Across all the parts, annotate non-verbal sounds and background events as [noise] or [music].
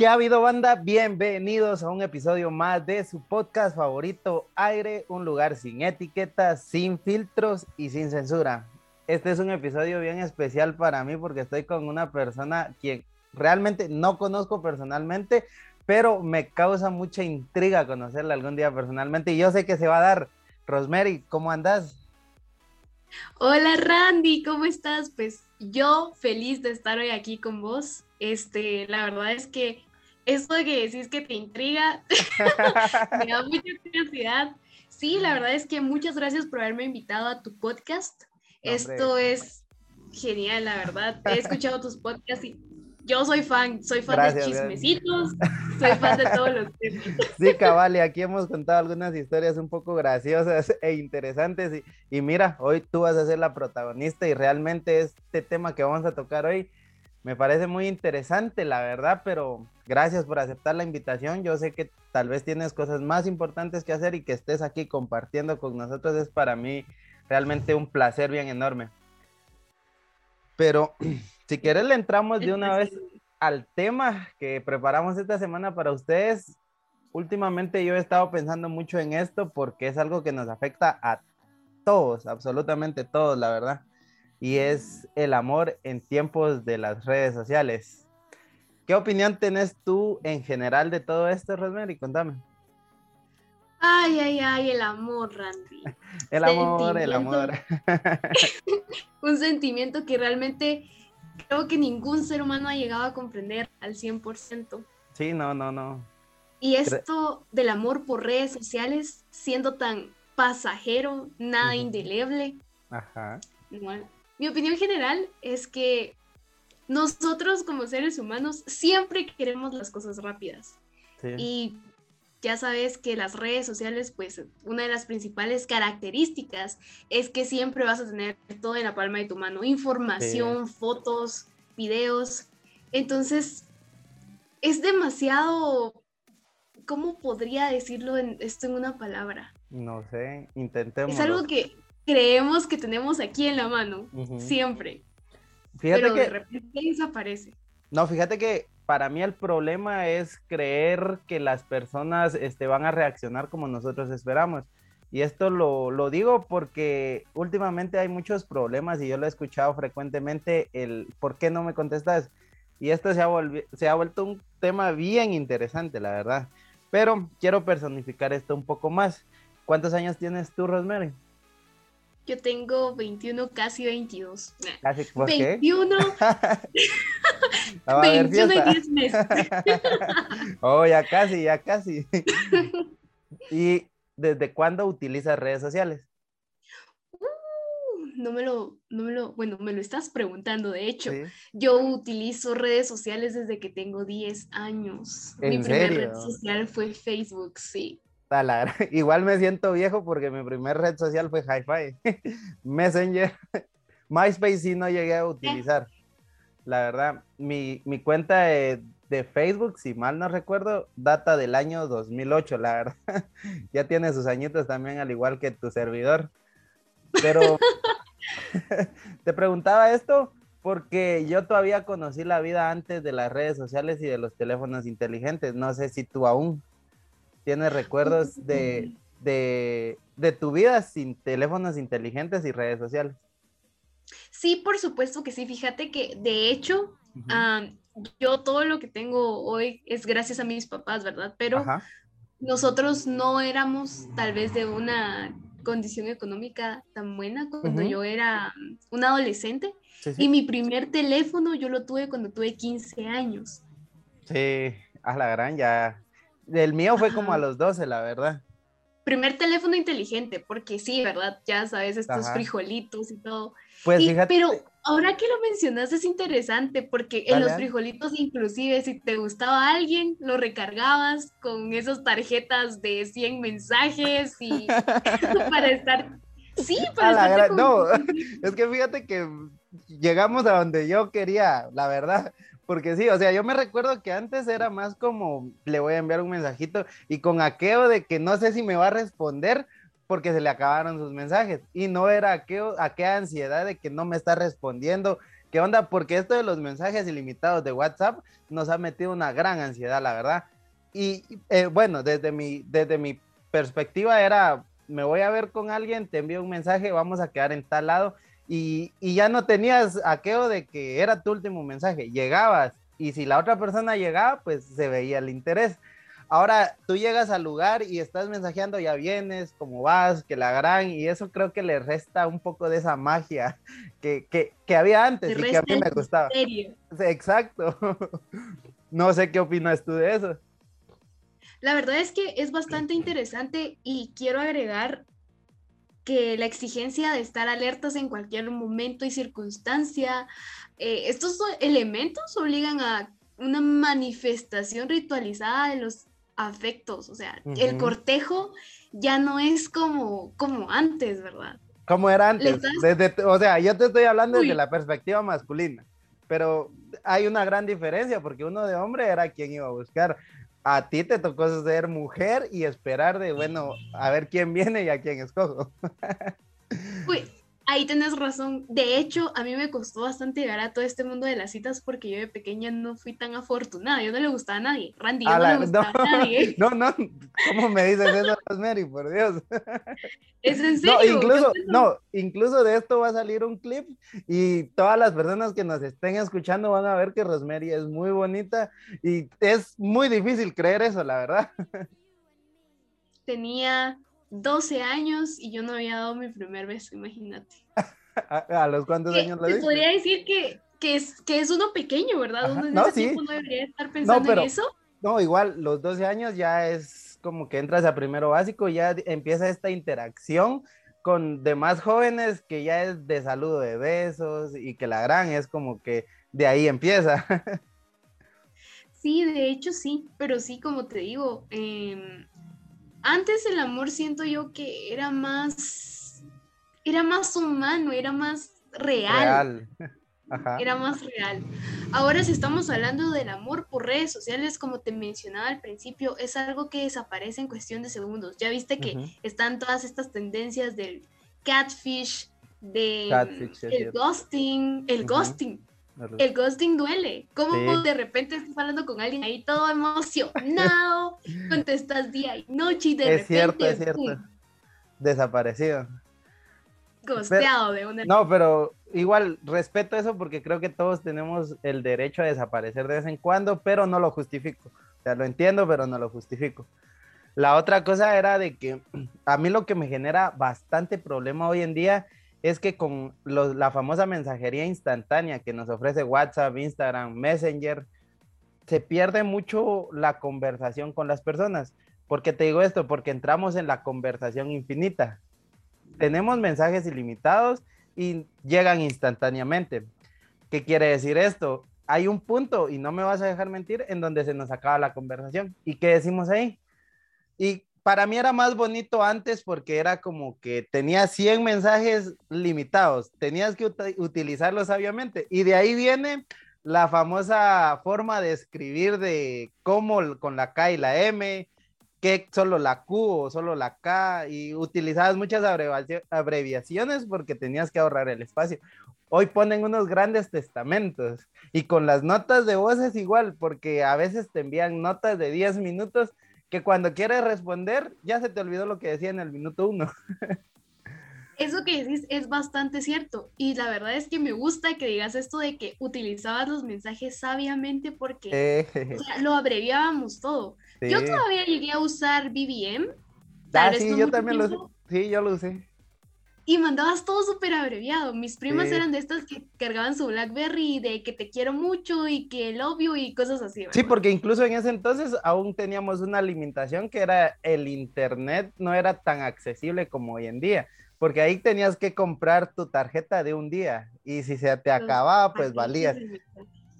¿Qué ha habido, banda? Bienvenidos a un episodio más de su podcast favorito, Aire, un lugar sin etiquetas, sin filtros y sin censura. Este es un episodio bien especial para mí porque estoy con una persona quien realmente no conozco personalmente, pero me causa mucha intriga conocerla algún día personalmente y yo sé que se va a dar. Rosemary, ¿cómo andas? Hola Randy, ¿cómo estás? Pues yo feliz de estar hoy aquí con vos. Este, la verdad es que esto de que decís que te intriga [laughs] me da [laughs] mucha curiosidad. Sí, la verdad es que muchas gracias por haberme invitado a tu podcast. Esto es genial, la verdad. He escuchado tus podcasts y yo soy fan, soy fan Gracias, de gracias. chismecitos, soy fan de todos los temas. [laughs] Sí, cabal, y aquí hemos contado algunas historias un poco graciosas e interesantes. Y, y mira, hoy tú vas a ser la protagonista y realmente este tema que vamos a tocar hoy me parece muy interesante, la verdad, pero gracias por aceptar la invitación. Yo sé que tal vez tienes cosas más importantes que hacer y que estés aquí compartiendo con nosotros es para mí realmente un placer bien enorme. Pero [clears throat] si quieres le entramos de una vez al tema que preparamos esta semana para ustedes. Últimamente yo he estado pensando mucho en esto porque es algo que nos afecta a todos, absolutamente todos, la verdad. Y es el amor en tiempos de las redes sociales. ¿Qué opinión tenés tú en general de todo esto, Rosemary? Contame. Ay, ay, ay, el amor, Randy. [laughs] El amor, el amor. [laughs] un sentimiento que realmente creo que ningún ser humano ha llegado a comprender al 100%. Sí, no, no, no. Y esto del amor por redes sociales siendo tan pasajero, nada indeleble. Ajá. igual. Mi opinión general es que nosotros como seres humanos siempre queremos las cosas rápidas. Sí. Y ya sabes que las redes sociales, pues una de las principales características es que siempre vas a tener todo en la palma de tu mano, información, fotos, videos. Entonces, es demasiado, ¿cómo podría decirlo en, esto en una palabra? No sé, intentemos. Es algo que creemos que tenemos aquí en la mano, siempre, Fíjate pero que... de repente desaparece. No, fíjate que para mí el problema es creer que las personas este, van a reaccionar como nosotros esperamos. Y esto lo, lo digo porque últimamente hay muchos problemas y yo lo he escuchado frecuentemente, el ¿por qué no me contestas? Y esto se ha, se ha vuelto un tema bien interesante, la verdad. Pero quiero personificar esto un poco más. ¿Cuántos años tienes tú, Rosemary? Yo tengo 21, casi 22. Nah, Casi, ¿por qué? 21, Ah, [laughs] va a haber 21 y fiesta. 10 meses. [laughs] oh, ya casi, ya casi. ¿Y desde cuándo utilizas redes sociales? No me lo, no me lo, bueno, me lo estás preguntando, de hecho. Sí. Yo utilizo redes sociales desde que tengo 10 años. Mi ¿En primera serio? red social fue Facebook, sí. La [laughs] Igual me siento viejo porque mi primer red social fue Hi-Fi. [laughs] Messenger. [laughs] MySpace sí no llegué a utilizar. La verdad, mi, mi cuenta de, de Facebook, si mal no recuerdo, data del año 2008, la verdad. ya tiene sus añitos también, al igual que tu servidor. Pero te preguntaba esto porque yo todavía conocí la vida antes de las redes sociales y de los teléfonos inteligentes. No sé si tú aún tienes recuerdos de, de, de tu vida sin teléfonos inteligentes y redes sociales. Sí, por supuesto que sí. Fíjate que de hecho, yo todo lo que tengo hoy es gracias a mis papás, ¿verdad? Pero Ajá. nosotros no éramos tal vez de una condición económica tan buena cuando yo era una adolescente. Sí, Y mi primer teléfono yo lo tuve cuando tuve 15 años. Sí, a la gran ya. El mío fue como a los 12, la verdad. Primer teléfono inteligente, porque sí, ¿verdad? Ya sabes, estos Ajá. frijolitos y todo. Pues Y- fíjate. pero ahora que lo mencionas es interesante porque en Dale, los frijolitos inclusive si te gustaba alguien lo recargabas con esas tarjetas de 100 mensajes y [laughs] [laughs] para estar sí para estar no, [laughs] es que fíjate que llegamos a donde yo quería, la verdad. Porque sí, o sea, yo me recuerdo que antes era más como le voy a enviar un mensajito y con aquello de que no sé si me va a responder porque se le acabaron sus mensajes. Y no era aquello, aquella ansiedad de que no me está respondiendo. ¿Qué onda? Porque esto de los mensajes ilimitados de WhatsApp nos ha metido una gran ansiedad, la verdad. Y eh, bueno, desde mi, desde mi perspectiva era, me voy a ver con alguien, te envío un mensaje, vamos a quedar en tal lado. Y, y ya no tenías aquello de que era tu último mensaje, llegabas y si la otra persona llegaba, pues se veía el interés. Ahora tú llegas al lugar y estás mensajeando, ya vienes, cómo vas, que la gran, y eso creo que le resta un poco de esa magia que, que, que había antes Te y que a mí me gustaba. misterio. Exacto. [laughs] No sé qué opinas tú de eso. La verdad es que es bastante interesante y quiero agregar que la exigencia de estar alertas en cualquier momento y circunstancia, eh, estos elementos obligan a una manifestación ritualizada de los afectos, o sea, el Ujú. cortejo ya no es como, como antes, ¿verdad? ¿Cómo era antes? Desde, o sea, yo te estoy hablando desde Uy. la perspectiva masculina, pero hay una gran diferencia porque uno de hombre era quien iba a buscar. A ti te tocó ser mujer y esperar de, bueno, a ver quién viene y a quién escojo. Ahí tenés razón. De hecho, a mí me costó bastante llegar a todo este mundo de las citas porque yo de pequeña no fui tan afortunada. Yo no le gustaba a nadie. Randy, yo A no la- le gustaba a nadie. [laughs] no, no, ¿cómo me dices eso, Rosemary? Por Dios. [laughs] Es en serio. No, incluso, no, incluso de esto va a salir un clip y todas las personas que nos estén escuchando van a ver que Rosemary es muy bonita y es muy difícil creer eso, la verdad. [laughs] tenía 12 años y yo no había dado mi primer beso, imagínate. [laughs] ¿A, a los cuántos Que años lo dices? podría decir que, que, es, que es uno pequeño, ¿verdad? Ajá, Uno en no, ese sí. tiempo no debería estar pensando pero- en eso. No, igual, los 12 años ya es como que entras a primero básico, ya d- empieza esta interacción con demás jóvenes que ya es de saludo de besos y que la gran es como que de ahí empieza. [laughs] Sí, de hecho sí, pero sí, como te digo, em, antes el amor siento yo que era más, era más humano, era más real. Real. [laughs] Ajá. era más real. Ahora si estamos hablando del amor por redes sociales, como te mencionaba al principio, es algo que desaparece en cuestión de segundos. Ya viste que están todas estas tendencias del catfish, de Catfish, el ghosting, el ghosting. El ghosting duele. ¿Cómo Sí. de repente estás hablando con alguien ahí todo emocionado? [laughs] contestas día y noche y de Es cierto, repente es cierto. ¡pum! Desaparecido. ghosteado de una No, pero igual respeto eso porque creo que todos tenemos el derecho a desaparecer de vez en cuando, pero no lo justifico. O sea, lo entiendo, pero no lo justifico. La otra cosa era de que [clears throat] a mí lo que me genera bastante problema hoy en día es que con la famosa mensajería instantánea que nos ofrece WhatsApp, Instagram, Messenger, se pierde mucho la conversación con las personas. ¿Por qué te digo esto? Porque entramos en la conversación infinita. Tenemos mensajes ilimitados y llegan instantáneamente. ¿Qué quiere decir esto? Hay un punto, y no me vas a dejar mentir, en donde se nos acaba la conversación. ¿Y qué decimos ahí? Y para mí era más bonito antes porque era como que tenías 100 mensajes limitados, tenías que uti- utilizarlos sabiamente. Y de ahí viene la famosa forma de escribir de cómo con la K y la M, que solo la Q o solo la K y utilizabas muchas abreviaci- abreviaciones porque tenías que ahorrar el espacio. Hoy ponen unos grandes testamentos y con las notas de voz es igual porque a veces te envían notas de 10 minutos que cuando quieres responder ya se te olvidó lo que decía en el minuto uno. [laughs] Eso que decís es bastante cierto. Y la verdad es que me gusta que digas esto de que utilizabas los mensajes sabiamente porque Eh, o sea, lo abreviábamos todo. Yo todavía llegué a usar BBM. Ah, sí, yo también lo tiempo, usé. Sí, yo lo usé. Y mandabas todo súper abreviado. Mis primas Sí. eran de estas que cargaban su Blackberry de que te quiero mucho y que el obvio y cosas así. Sí, ¿verdad? porque incluso en ese entonces aún teníamos una limitación que era el internet no era tan accesible como hoy en día, porque ahí tenías que comprar tu tarjeta de un día y si se te acababa, pues valías.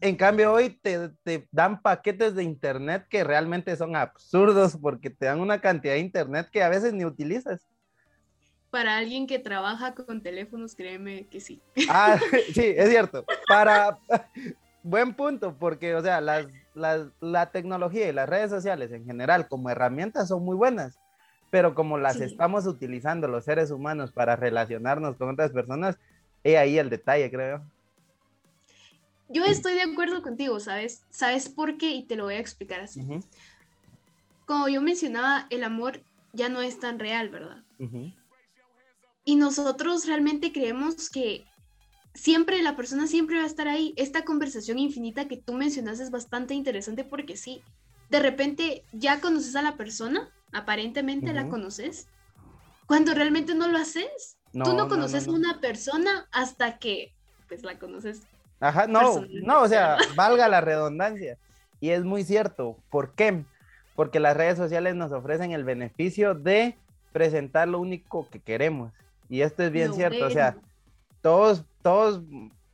En cambio, hoy te, te dan paquetes de internet que realmente son absurdos porque te dan una cantidad de internet que a veces ni utilizas. Para alguien que trabaja con teléfonos, créeme que sí. [laughs] Ah, [laughs] sí, es cierto. Para [laughs] buen punto, porque, o sea, las, las- la tecnología y las redes sociales en general como herramientas son muy buenas, pero como las Sí. estamos utilizando los seres humanos para relacionarnos con otras personas, he ahí el detalle, creo. Yo estoy de acuerdo contigo, ¿sabes? ¿Sabes por qué? Y te lo voy a explicar así. Como yo mencionaba, el amor ya no es tan real, ¿verdad? ujú. Y nosotros realmente creemos que siempre la persona siempre va a estar ahí. Esta conversación infinita que tú mencionas es bastante interesante porque sí, de repente ya conoces a la persona, aparentemente la Ujú. conoces, cuando realmente no lo haces. tú No, no no, conoces no, a no. una persona hasta que pues la conoces. Ajá, no, no, o sea, [laughs] valga la redundancia. Y es muy cierto. ¿Por qué? Porque las redes sociales nos ofrecen el beneficio de presentar lo único que queremos. Y esto es bien cierto. O sea, bueno. todos, todos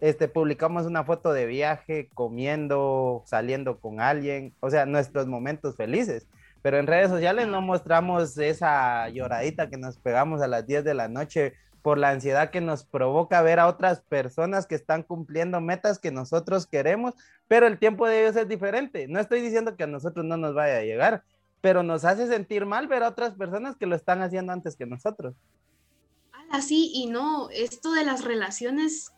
este, publicamos una foto de viaje, comiendo, saliendo con alguien, o sea, nuestros momentos felices. Pero en redes sociales no mostramos esa lloradita que nos pegamos a las 10 de la noche por la ansiedad que nos provoca ver a otras personas que están cumpliendo metas que nosotros queremos, pero el tiempo de ellos es diferente. No estoy diciendo que a nosotros no nos vaya a llegar, pero nos hace sentir mal ver a otras personas que lo están haciendo antes que nosotros. Así y no, esto de las relaciones,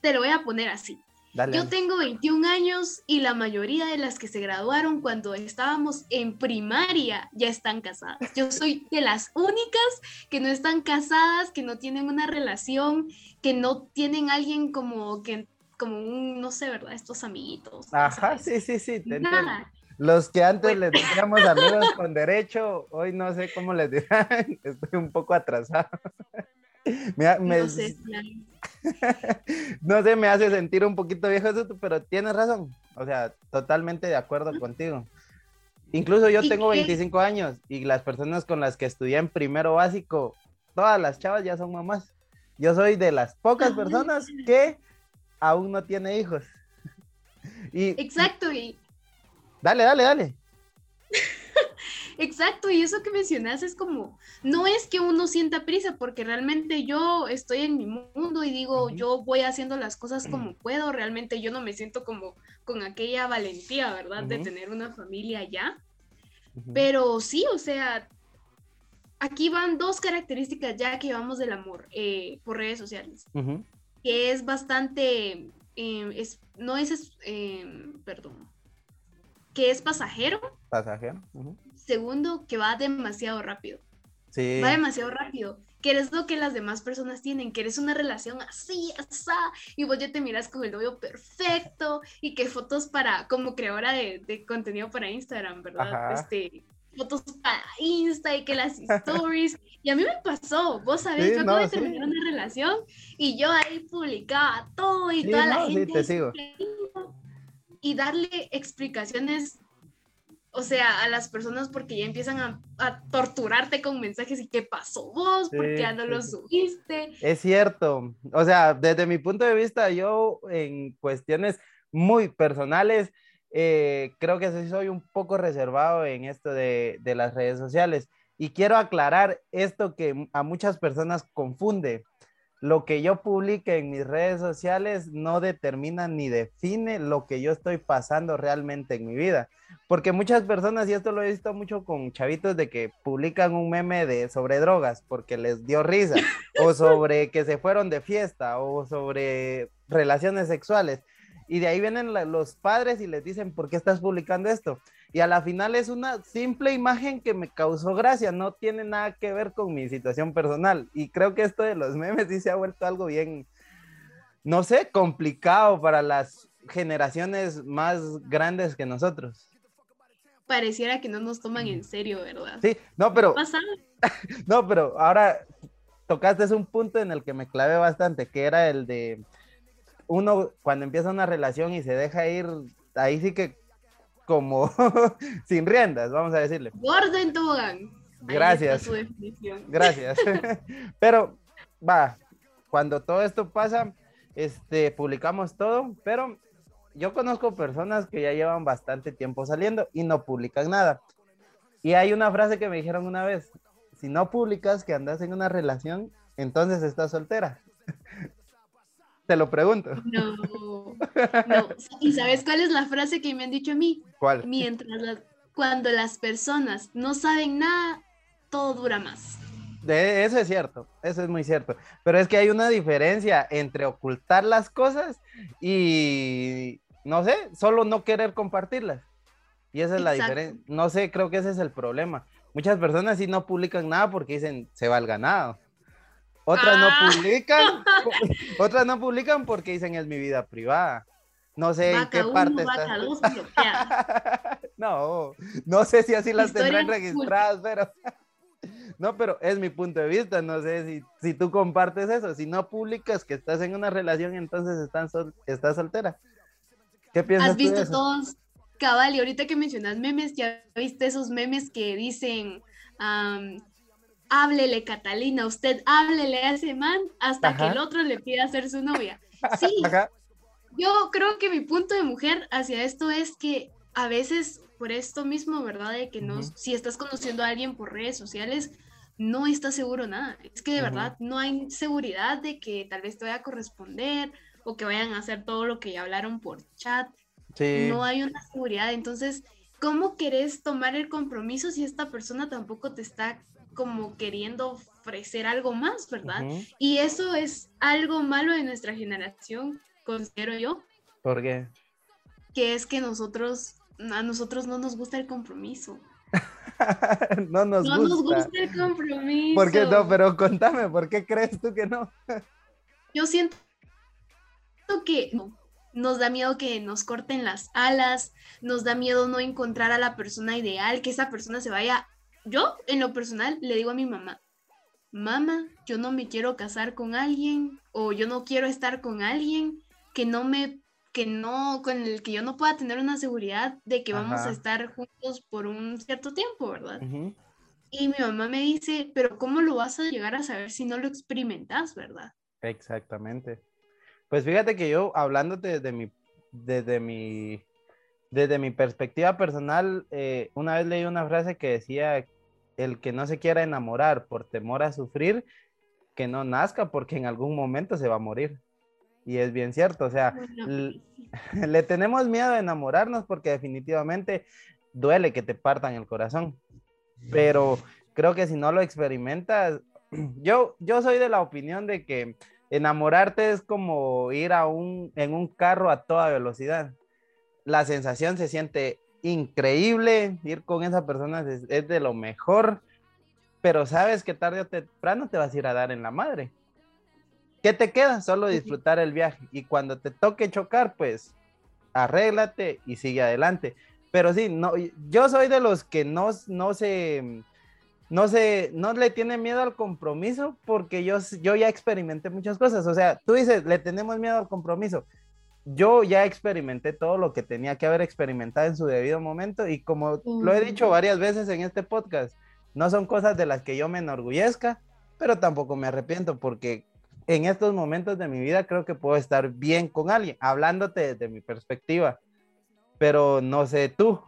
te lo voy a poner así. Dale. Yo tengo 21 años y la mayoría de las que se graduaron cuando estábamos en primaria ya están casadas. Yo soy de las únicas que no están casadas, que no tienen una relación, que no tienen alguien como que como un no sé, ¿verdad? Estos amiguitos. Ajá, sabes. sí, sí, sí, te entiendo. Los que antes Bueno. les decíamos amigos con derecho, hoy no sé cómo les dirán, [laughs] estoy un poco atrasado. [laughs] Me ha- me- No sé, claro. [laughs] no sé, me hace sentir un poquito viejo eso, pero tienes razón. O sea, totalmente de acuerdo contigo. Incluso yo ¿Y tengo qué? 25 años y las personas con las que estudié en primero básico, todas las chavas ya son mamás. Yo soy de las pocas Ah. personas que aún no tiene hijos. Y Exacto, y dale, dale, dale. [laughs] Exacto, y eso que mencionas es como, no es que uno sienta prisa, porque realmente yo estoy en mi mundo y digo, yo voy haciendo las cosas como [clears throat] puedo, realmente yo no me siento como con aquella valentía, ¿verdad? De tener una familia ya. Pero sí, o sea, aquí van dos características ya que llevamos del amor eh, por redes sociales, que es bastante, eh, es, no es, es, eh, perdón, que es pasajero, Pasajero. Segundo, que va demasiado rápido. Sí. va demasiado rápido. Que eres lo que las demás personas tienen, que eres una relación así, asá, y vos ya te miras con el novio perfecto, y que fotos para, como creadora de, de contenido para Instagram, ¿verdad? Ajá. Este, fotos para Insta y que las [laughs] stories. Y a mí me pasó, vos sabés, Sí, yo acabo no, de sí. terminar una relación y yo ahí publicaba todo y Sí, toda la no, gente. te sigo. Y darle explicaciones o sea, a las personas porque ya empiezan a, a torturarte con mensajes y qué pasó vos, ¿por qué Sí, ya no sí, lo subiste? Es cierto. O sea, desde mi punto de vista, yo en cuestiones muy personales, eh, creo que soy un poco reservado en esto de, de las redes sociales. Y quiero aclarar esto que a muchas personas confunde. Lo que yo publique en mis redes sociales no determina ni define lo que yo estoy pasando realmente en mi vida. Porque muchas personas, y esto lo he visto mucho con chavitos, de que publican un meme de sobre drogas porque les dio risa, [laughs] o sobre que se fueron de fiesta, o sobre relaciones sexuales. Y de ahí vienen la- los padres y les dicen, ¿por qué estás publicando esto? Y a la final es una simple imagen que me causó gracia, no tiene nada que ver con mi situación personal. Y creo que esto de los memes sí se ha vuelto algo bien, no sé, complicado para las generaciones más grandes que nosotros. Pareciera que no nos toman en serio, ¿verdad? Sí, no, pero, [laughs] no, pero ahora tocaste es un punto en el que me clavé bastante, que era el de uno cuando empieza una relación y se deja ir, ahí sí que como [laughs] sin riendas, vamos a decirle. Gordo en tobogán. Ahí Gracias. Gracias. [laughs] pero va, cuando todo esto pasa, este, publicamos todo, pero yo conozco personas que ya llevan bastante tiempo saliendo y no publican nada. Y hay una frase que me dijeron una vez, si no publicas que andas en una relación, entonces estás soltera. [laughs] Te lo pregunto. No, no. ¿Y sabes cuál es la frase que me han dicho a mí? ¿Cuál? Mientras las- cuando las personas no saben nada, todo dura más. De eso es cierto, eso es muy cierto. Pero es que hay una diferencia entre ocultar las cosas y, no sé, solo no querer compartirlas. Y esa es la Exacto. diferencia. No sé, creo que ese es el problema. Muchas personas sí no publican nada porque dicen, se va el ganado. Otras Ah. no publican, [laughs] [laughs] otras no publican porque dicen, es mi vida privada. No sé en qué Vaca parte 1, está. vaca [laughs] 2, bloqueada. no, no sé si así las Historia tendrán registradas, pero no, pero es mi punto de vista. No sé si, si tú compartes eso. Si no publicas que estás en una relación, entonces estás, sol- estás soltera. ¿Qué piensas ¿Has tú de visto eso? todos? Cabal, y ahorita que mencionas memes, ya viste esos memes que dicen, am, háblele Catalina, usted háblele a ese man hasta que el otro le pida ser su novia. [laughs] Sí, Ajá, yo creo que mi punto de mujer hacia esto es que a veces por esto mismo, ¿verdad? De que no, si estás conociendo a alguien por redes sociales, no estás seguro nada. Es que de verdad no hay seguridad de que tal vez te vaya a corresponder o que vayan a hacer todo lo que ya hablaron por chat. sí. No hay una seguridad. Entonces, ¿cómo querés tomar el compromiso si esta persona tampoco te está como queriendo ofrecer algo más, ¿verdad? Y eso es algo malo de nuestra generación, considero yo, ¿Por qué? que es que nosotros, a nosotros no nos gusta el compromiso. [laughs] no nos no gusta. nos gusta el compromiso. ¿Por qué no? Pero contame, ¿por qué crees tú que no? Yo siento que no, nos da miedo que nos corten las alas, nos da miedo no encontrar a la persona ideal, que esa persona se vaya. Yo, en lo personal, le digo a mi mamá, mamá, yo no me quiero casar con alguien o yo no quiero estar con alguien que no me que no con el que yo no pueda tener una seguridad de que vamos a estar juntos por un cierto tiempo, ¿verdad? Y mi mamá me dice, pero ¿cómo lo vas a llegar a saber si no lo experimentas, verdad? Exactamente. Pues fíjate que yo, hablándote desde mi, desde mi, desde mi perspectiva personal, eh, una vez leí una frase que decía, el que no se quiera enamorar por temor a sufrir, que no nazca porque en algún momento se va a morir. Y es bien cierto, o sea, Bueno, [laughs] le tenemos miedo a enamorarnos porque definitivamente duele que te partan el corazón. Pero creo que si no lo experimentas, [clears throat] yo, yo soy de la opinión de que enamorarte es como ir a un, en un carro a toda velocidad. La sensación se siente increíble, ir con esa persona es, es de lo mejor, pero sabes que tarde o temprano te vas a ir a dar en la madre. ¿Qué te queda? Solo disfrutar el viaje. Y cuando te toque chocar, pues arréglate y sigue adelante. Pero sí, no, yo soy de los que no, no se, no se, no le tiene miedo al compromiso porque yo, yo ya experimenté muchas cosas. O sea, tú dices, le tenemos miedo al compromiso. Yo ya experimenté todo lo que tenía que haber experimentado en su debido momento y como lo he dicho varias veces en este podcast, no son cosas de las que yo me enorgullezca, pero tampoco me arrepiento porque en estos momentos de mi vida creo que puedo estar bien con alguien, hablándote desde mi perspectiva, pero no sé tú.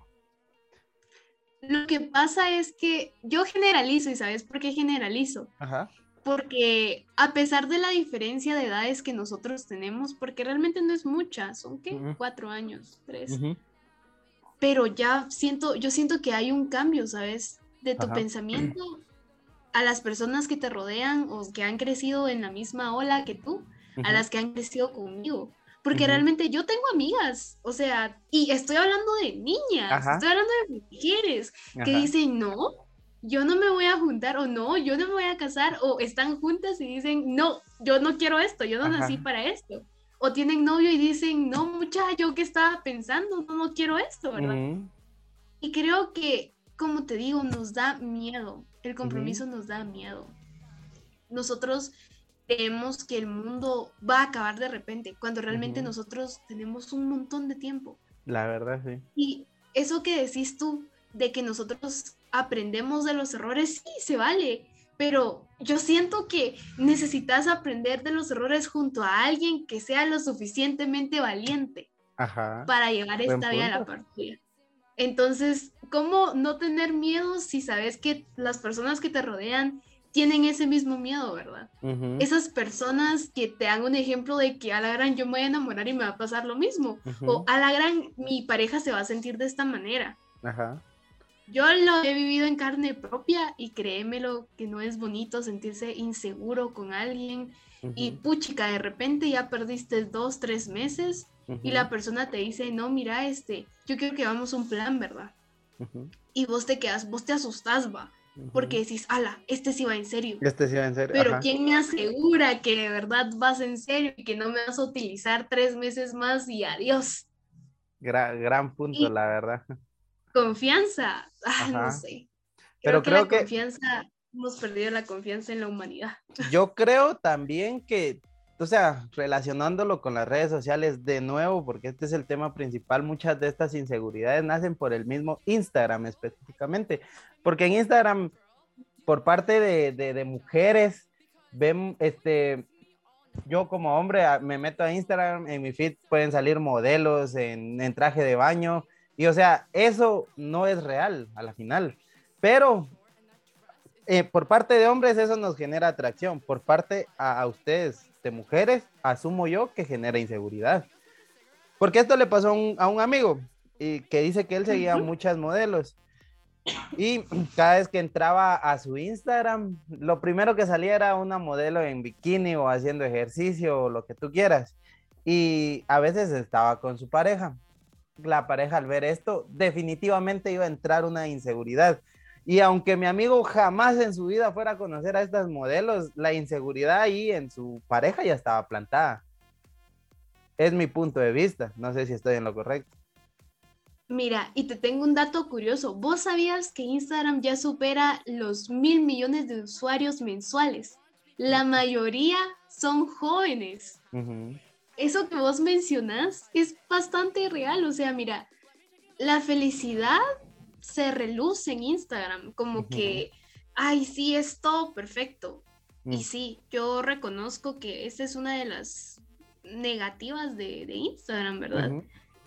Lo que pasa es que yo generalizo, ¿y sabes por qué generalizo? Ajá. Porque a pesar de la diferencia de edades que nosotros tenemos, porque realmente no es mucha, son qué, Ujú. cuatro años, tres, Ujú. pero ya siento, yo siento que hay un cambio, ¿sabes? De tu Ajá. pensamiento a las personas que te rodean o que han crecido en la misma ola que tú, a Ujú. las que han crecido conmigo. Porque realmente yo tengo amigas, o sea, y estoy hablando de niñas, Ajá. estoy hablando de mujeres que Ajá. dicen, no, yo no me voy a juntar, o no, yo no me voy a casar, o están juntas y dicen, no, yo no quiero esto, yo no Ajá. nací para esto. O tienen novio y dicen, no, muchacho, ¿qué estaba pensando? No, no quiero esto, ¿verdad? Ujú. Y creo que, como te digo, nos da miedo. El compromiso nos da miedo. Nosotros creemos que el mundo va a acabar de repente, cuando realmente Ujú. nosotros tenemos un montón de tiempo. La verdad, sí. Y eso que decís tú, de que nosotros aprendemos de los errores, sí, se vale. Pero yo siento que necesitas aprender de los errores junto a alguien que sea lo suficientemente valiente Ajá. para llevar esta vida a la partida. Entonces, ¿cómo no tener miedo si sabes que las personas que te rodean tienen ese mismo miedo, verdad? Esas personas que te dan un ejemplo de que a la gran yo me voy a enamorar y me va a pasar lo mismo. O a la gran mi pareja se va a sentir de esta manera. Ajá. Yo lo he vivido en carne propia y créemelo que no es bonito sentirse inseguro con alguien y puchica, de repente ya perdiste dos, tres meses y la persona te dice, no, mira, este, yo quiero que hagamos un plan, ¿verdad? Y vos te quedas, vos te asustás, va, porque decís, ala, este sí va en serio. Este sí va en serio. Pero ajá. ¿quién me asegura que de verdad vas en serio y que no me vas a utilizar tres meses más y adiós? Gra- gran punto, Y- la verdad. Confianza, [laughs] ah, no sé. Pero Creo que creo la que- confianza, hemos perdido la confianza en la humanidad. [laughs] Yo creo también que, o sea, relacionándolo con las redes sociales de nuevo, porque este es el tema principal, muchas de estas inseguridades nacen por el mismo Instagram específicamente, porque en Instagram, por parte de, de- de mujeres, ven, este, yo como hombre ah, me meto a Instagram, en mi feed pueden salir modelos en, en traje de baño, y o sea, eso no es real a la final, pero eh, por parte de hombres eso nos genera atracción, por parte a, a ustedes de mujeres, asumo yo que genera inseguridad. Porque esto le pasó a un, a un amigo y que dice que él seguía muchas modelos. Y cada vez que entraba a su Instagram, lo primero que salía era una modelo en bikini o haciendo ejercicio o lo que tú quieras. Y a veces estaba con su pareja. La pareja al ver esto definitivamente iba a entrar una inseguridad. Y aunque mi amigo jamás en su vida fuera a conocer a estas modelos, la inseguridad ahí en su pareja ya estaba plantada. Es mi punto de vista. No sé si estoy en lo correcto. Mira, y te tengo un dato curioso. ¿Vos sabías que Instagram ya supera los mil millones de usuarios mensuales? La mayoría son jóvenes. Ujú, Eso que vos mencionás es bastante real. O sea, mira, la felicidad se reluce en Instagram, como que, ay, sí, es todo perfecto. Mm. Y sí, yo reconozco que esa es una de las negativas de, de Instagram, ¿verdad?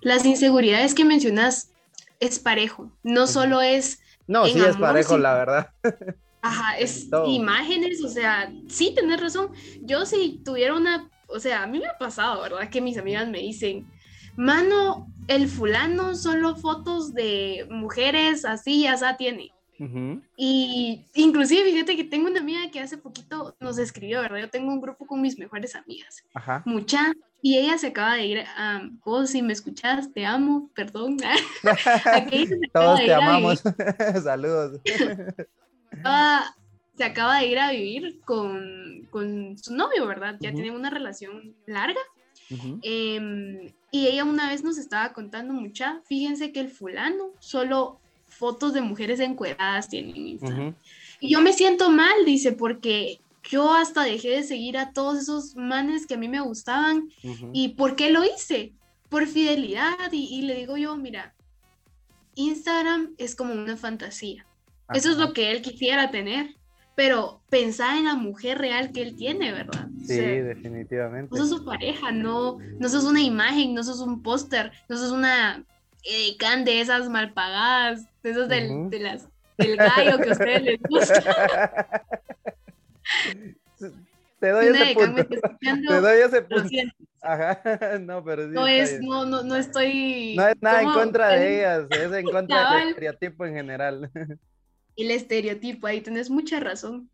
Las inseguridades que mencionas es parejo, no solo es, No, sí es parejo, la verdad. ajá, [laughs] es todo. imágenes, o sea, sí, tenés razón. Yo si tuviera una, o sea, a mí me ha pasado, ¿verdad? Que mis amigas me dicen, mano, el fulano solo fotos de mujeres así, ya tiene. Ujú, Y inclusive, fíjate que tengo una amiga que hace poquito nos escribió, ¿verdad? Yo tengo un grupo con mis mejores amigas. Ajá. Mucha. Y ella se acaba de ir a, vos si me escuchas, te amo, perdón. [laughs] [laughs] Todos te a amamos. [laughs] Saludos. acaba- se acaba de ir a vivir con, con su novio, ¿verdad? Ya Ujú. tienen una relación larga. Ujú, Em, y ella una vez nos estaba contando mucha, fíjense que el fulano solo fotos de mujeres encueradas tiene en Instagram. ujú, Y yo me siento mal, dice, porque yo hasta dejé de seguir a todos esos manes que a mí me gustaban. ¿Y por qué lo hice? Por fidelidad. Y, y le digo yo, mira, Instagram es como una fantasía. Eso es lo que él quisiera tener. Pero pensar en la mujer real que él tiene, ¿verdad? O Sí, sea, definitivamente. Vos sos su pareja, no, no sos una imagen, no sos un póster, no sos una edecán de esas mal pagadas, de esas del, Ujú. de las, del gallo que a ustedes les gusta. [laughs] Te doy ese punto. Te doy ese punto. Ajá, [laughs] no, pero sí. No está es, no, no, no estoy. No es nada en contra de El- ellas, es en contra del estereotipo en general. [laughs] El estereotipo, ahí tenés mucha razón.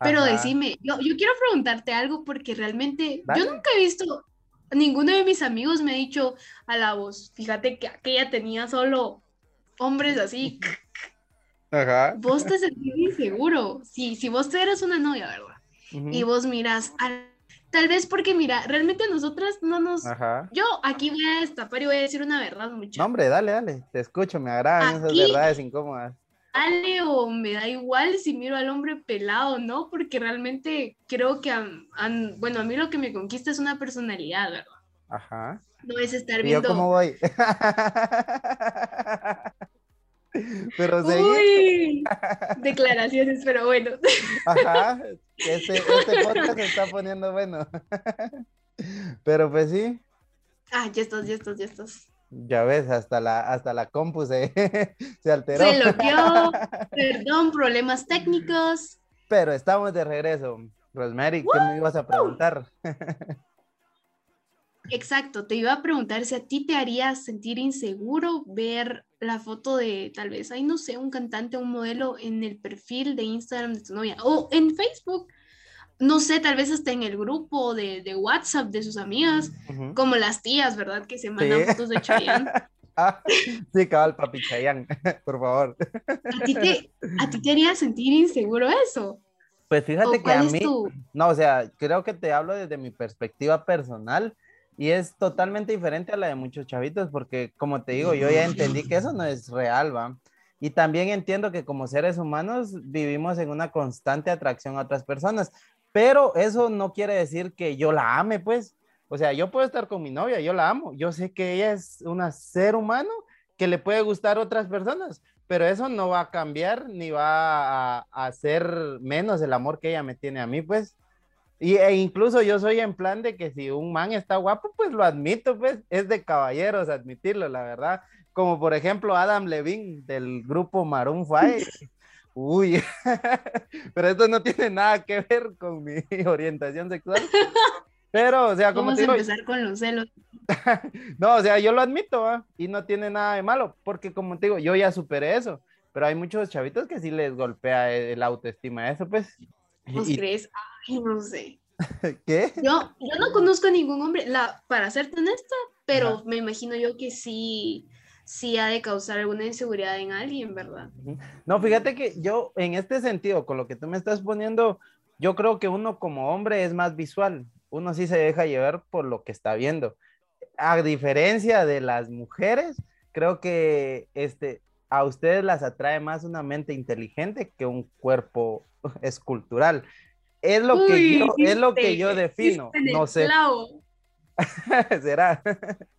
Pero Ajá. decime, yo, yo quiero preguntarte algo porque realmente yo nunca he visto, ninguno de mis amigos me ha dicho a la voz, fíjate que aquella tenía solo hombres así. Ajá. Vos te sentís inseguro. Si, si vos eres una novia, ¿verdad? Y vos miras, al- tal vez porque mira, realmente a nosotras no nos... Ajá. Yo aquí voy a destapar y voy a decir una verdad mucho. No, hombre, dale, dale. Te escucho, me agradan esas Aquí- verdades incómodas. Dale o me da igual si miro al hombre pelado, ¿no? Porque realmente creo que, a- a- bueno, a mí lo que me conquista es una personalidad, ¿verdad? Ajá. No es estar ¿Y yo viendo... cómo voy? [laughs] Pero seguí. Uy, declaraciones, pero bueno. Ajá. [laughs] Este, este podcast se está poniendo bueno. [laughs] Pero pues sí, Ah, ya estás, ya estás, ya estás. Ya ves, hasta la, hasta la compu se, [laughs] se alteró. Se bloqueó, [laughs] perdón, problemas técnicos. Pero estamos de regreso. Rosemary, ¿qué me ibas a preguntar? [laughs] Exacto, te iba a preguntar si a ti te haría sentir inseguro ver la foto de tal vez, ay, no sé, un cantante, un modelo en el perfil de Instagram de tu novia o en Facebook. No sé, tal vez hasta en el grupo de, de WhatsApp de sus amigas, como las tías, ¿verdad? Que se mandan Sí. fotos de Chayanne. [laughs] Ah, sí, cabal, papi Chayán, [laughs] por favor. ¿A ti, te, ¿A ti te haría sentir inseguro eso? Pues ¿O fíjate que a mí, tu...? no, o sea, creo que te hablo desde mi perspectiva personal y es totalmente diferente a la de muchos chavitos porque, como te digo, yo ya entendí que eso no es real, ¿va? Y también entiendo que como seres humanos vivimos en una constante atracción a otras personas, pero eso no quiere decir que yo la ame, pues. O sea, yo puedo estar con mi novia, yo la amo, yo sé que ella es un ser humano que le puede gustar a otras personas, pero eso no va a cambiar ni va a, a hacer menos el amor que ella me tiene a mí, pues. Y, e incluso yo soy en plan de que si un man está guapo, pues lo admito, pues es de caballeros admitirlo, la verdad. Como por ejemplo Adam Levine del grupo Maroon 5. Uy, [laughs] pero esto no tiene nada que ver con mi [laughs] orientación sexual. [laughs] Pero, o sea, como Vamos te a empezar con los celos. no, o sea, yo lo admito, ¿va? Y no tiene nada de malo, porque como te digo, yo ya superé eso, pero hay muchos chavitos que sí les golpea el autoestima eso, pues. ¿Vos ¿Y crees? Ay, no sé. qué? Yo, yo no conozco a ningún hombre, la, para serte honesta, pero Ajá. me imagino yo que sí, sí ha de causar alguna inseguridad en alguien, ¿verdad? No, fíjate que yo, en este sentido, con lo que tú me estás poniendo, yo creo que uno como hombre es más visual, uno sí se deja llevar por lo que está viendo. A diferencia de las mujeres, creo que este, a ustedes las atrae más una mente inteligente que un cuerpo [laughs] escultural. Es lo que yo, es lo que yo defino, no sé, [laughs] será. [laughs]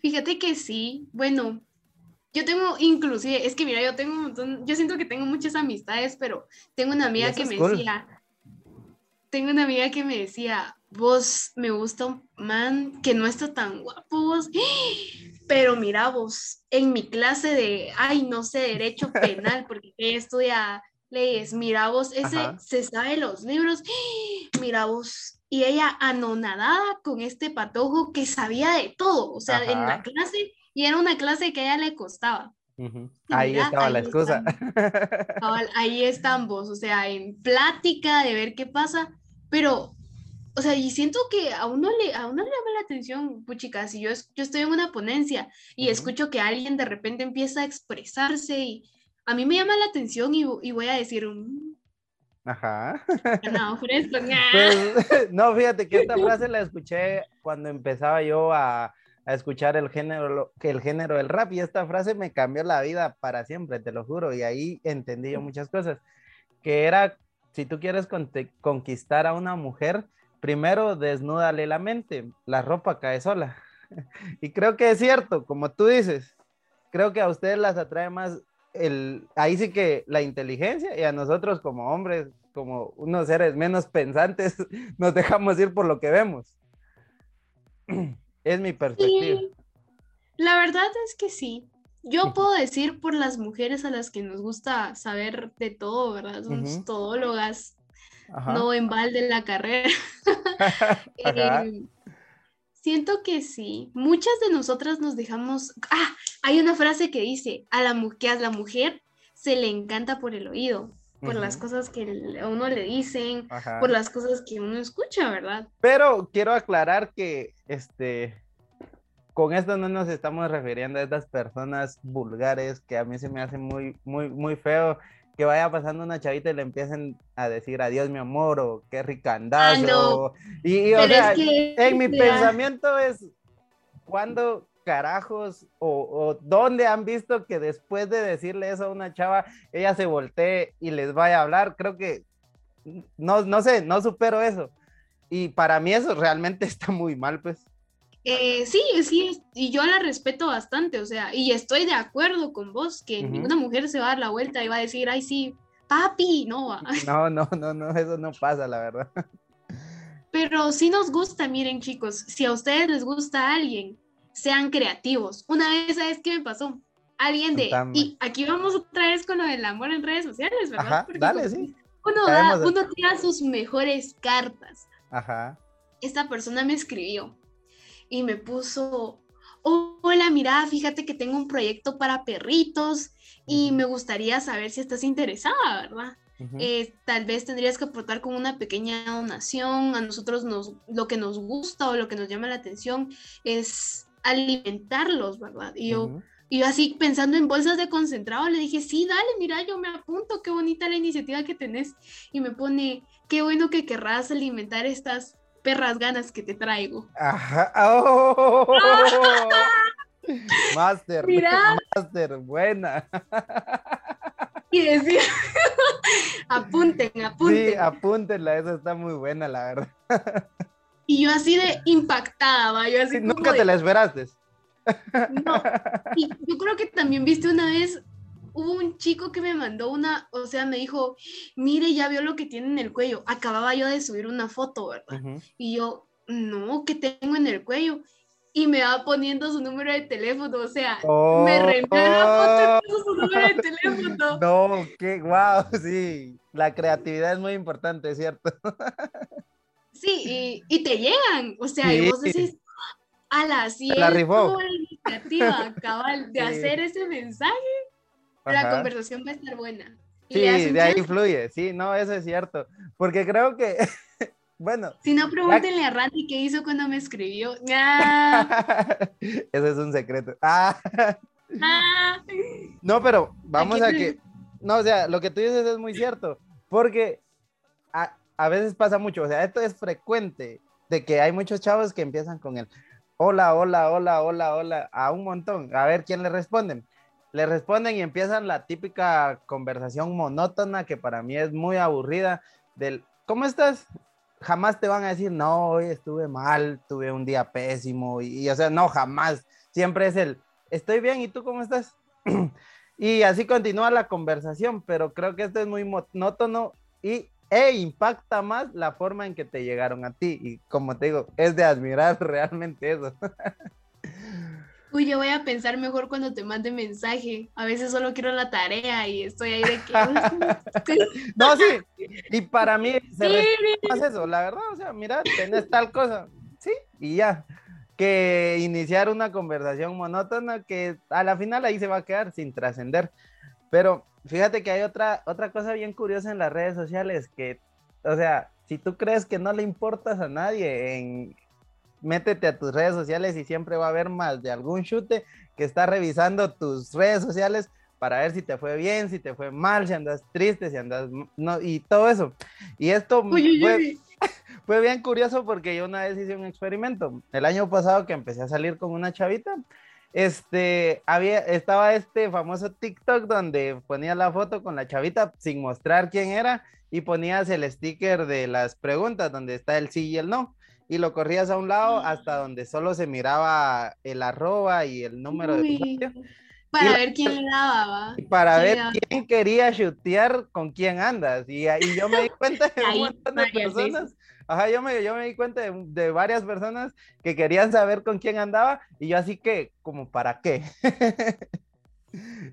Fíjate que sí, bueno, yo tengo inclusive, es que mira, yo tengo un montón, yo siento que tengo muchas amistades, pero tengo una amiga que me cool. decía, tengo una amiga que me decía, vos me gusta un man que no está tan guapo, vos, [gasps] pero mira vos, en mi clase de, ay, no sé, derecho penal, porque ella estudia leyes, mira vos, ese Ajá. se sabe los libros, [gasps] mira vos, y ella anonadada con este patojo que sabía de todo, o sea, en la Ajá. clase, y era una clase que a ella le costaba. Ujú. Y Ahí mira, estaba la ahí excusa. Cabal, ahí están vos, o sea, en plática de ver qué pasa, pero, o sea, y siento que a uno le, a uno le llama la atención, puchica, si yo, yo estoy en una ponencia y Ujú. escucho que alguien de repente empieza a expresarse y a mí me llama la atención y, y voy a decir, "Mm, Ajá. [laughs] no, fresco, [laughs] ña". Pues, [laughs] no, fíjate que esta frase la escuché cuando empezaba yo a, a escuchar el género, el género del rap y esta frase me cambió la vida para siempre, te lo juro, y ahí entendí yo muchas cosas, que era, si tú quieres conquistar a una mujer, primero desnúdale la mente, la ropa cae sola. Y creo que es cierto, como tú dices, creo que a ustedes las atrae más el, ahí sí que la inteligencia y a nosotros como hombres, como unos seres menos pensantes, [laughs] nos dejamos ir por lo que vemos. [clears throat] Es mi perspectiva. Sí, la verdad es que sí. Yo puedo decir por las mujeres a las que nos gusta saber de todo, ¿verdad? Somos todólogas. Ajá. no en balde la carrera. [laughs] [laughs] Eh, siento que sí. Muchas de nosotras nos dejamos. Ah, hay una frase que dice: a la, que a la mujer se le encanta por el oído, por las cosas que a uno le dicen, Ajá. por las cosas que uno escucha, ¿verdad? Pero quiero aclarar que este con esto no nos estamos refiriendo a estas personas vulgares que a mí se me hace muy, muy, muy feo que vaya pasando una chavita y le empiecen a decir adiós mi amor o qué rica andas Ah, no. y, y, o sea, es que. en mi pensamiento es cuando carajos o, o dónde han visto que después de decirle eso a una chava ella se voltee y les vaya a hablar creo que no, no sé, no supero eso. Y para mí eso realmente [laughs] está muy mal, pues. Eh, sí, sí, y yo la respeto bastante, o sea, y estoy de acuerdo con vos que Ujú. ninguna mujer se va a dar la vuelta y va a decir, ay, sí, papi, no, va". [laughs] No, no, no, no, eso no pasa, la verdad. Pero sí nos gusta, miren chicos, si a ustedes les gusta alguien, sean creativos. Una vez, ¿sabes qué me pasó? Alguien de, y aquí vamos otra vez con lo del amor en redes sociales, ¿verdad? Ajá, Porque dale, como sí. Uno, da, uno tira sus mejores cartas. Ajá. Esta persona me escribió y me puso, "Oh, hola, mira, fíjate que tengo un proyecto para perritos y me gustaría saber si estás interesada, ¿verdad? eh, tal vez tendrías que aportar con una pequeña donación. A nosotros nos, lo que nos gusta o lo que nos llama la atención es alimentarlos, ¿verdad? Y yo, y yo así pensando en bolsas de concentrado, le dije, sí, dale, mira, yo me apunto, qué bonita la iniciativa que tenés. Y me pone, qué bueno que querrás alimentar estas perras ganas que te traigo. Ajá. ¡Oh! [laughs] Master, Mira. Master, buena. Y decir, apunten, [laughs] apunten. Sí, apúntenla, esa está muy buena, la verdad. y yo así de impactada, ¿va? yo así Sí, nunca de- te la esperaste. No, y yo creo que también viste una vez, hubo un chico que me mandó una, o sea, me dijo, mire, ya vio lo que tiene en el cuello. Acababa yo de subir una foto, ¿verdad? Y yo, no, ¿qué tengo en el cuello? Y me va poniendo su número de teléfono, o sea, me reenvió la foto y puso su número de teléfono. [laughs] No, qué guau, [laughs] sí. La creatividad es muy importante, ¿cierto? Sí, y, y te llegan, o sea, y vos decís, a la Se la rifó. iniciativa [laughs] cabal de Sí. hacer ese mensaje, la conversación va a estar buena. Y Sí, de ahí fluye, sí, no, eso es cierto. Porque creo que, [laughs] bueno, Si no, pregúntenle a Randy qué hizo cuando me escribió. Ah, [laughs] eso es un secreto. [laughs] Ah, ah. no, pero vamos a que, no, o sea, lo que tú dices es muy cierto, porque a, a veces pasa mucho, o sea, esto es frecuente, de que hay muchos chavos que empiezan con el hola, hola, hola, hola, hola, a un montón, a ver quién le responden. Le responden y empiezan la típica conversación monótona que para mí es muy aburrida del ¿cómo estás? Jamás te van a decir, no, hoy estuve mal, tuve un día pésimo, y, y, o sea, no, jamás. Siempre es el, estoy bien, ¿y tú cómo estás? [clears throat] y así continúa la conversación, pero creo que esto es muy monótono y e impacta más la forma en que te llegaron a ti. Y como te digo, es de admirar [laughs] realmente eso. Uy, yo voy a pensar mejor cuando te mande mensaje. A veces solo quiero la tarea y estoy ahí de que. [laughs] no, sí. Y para mí [laughs] se Sí, más eso, la verdad. O sea, mira, tenés tal cosa. Sí, y ya. Que iniciar una conversación monótona que a la final ahí se va a quedar sin trascender. Pero fíjate que hay otra, otra cosa bien curiosa en las redes sociales que, o sea, si tú crees que no le importas a nadie, en, métete a tus redes sociales y siempre va a haber más de algún chute que está revisando tus redes sociales para ver si te fue bien, si te fue mal, si andas triste, si andas no y todo eso. Y esto uy, uy, fue, uy. [laughs] fue bien curioso porque yo una vez hice un experimento. El año pasado que empecé a salir con una chavita, este, había, estaba este famoso TikTok donde ponía la foto con la chavita sin mostrar quién era y ponías el sticker de las preguntas donde está el sí y el no y lo corrías a un lado hasta donde solo se miraba el arroba y el número de Uy, usuario Para Y- ver quién le daba, y para ver quién quería chutear con quién andas. Y ahí yo me di cuenta de un Ahí montón de personas. veces. Ajá, yo me, yo me di cuenta de, de varias personas que querían saber con quién andaba y yo así que, como, ¿para qué? [laughs]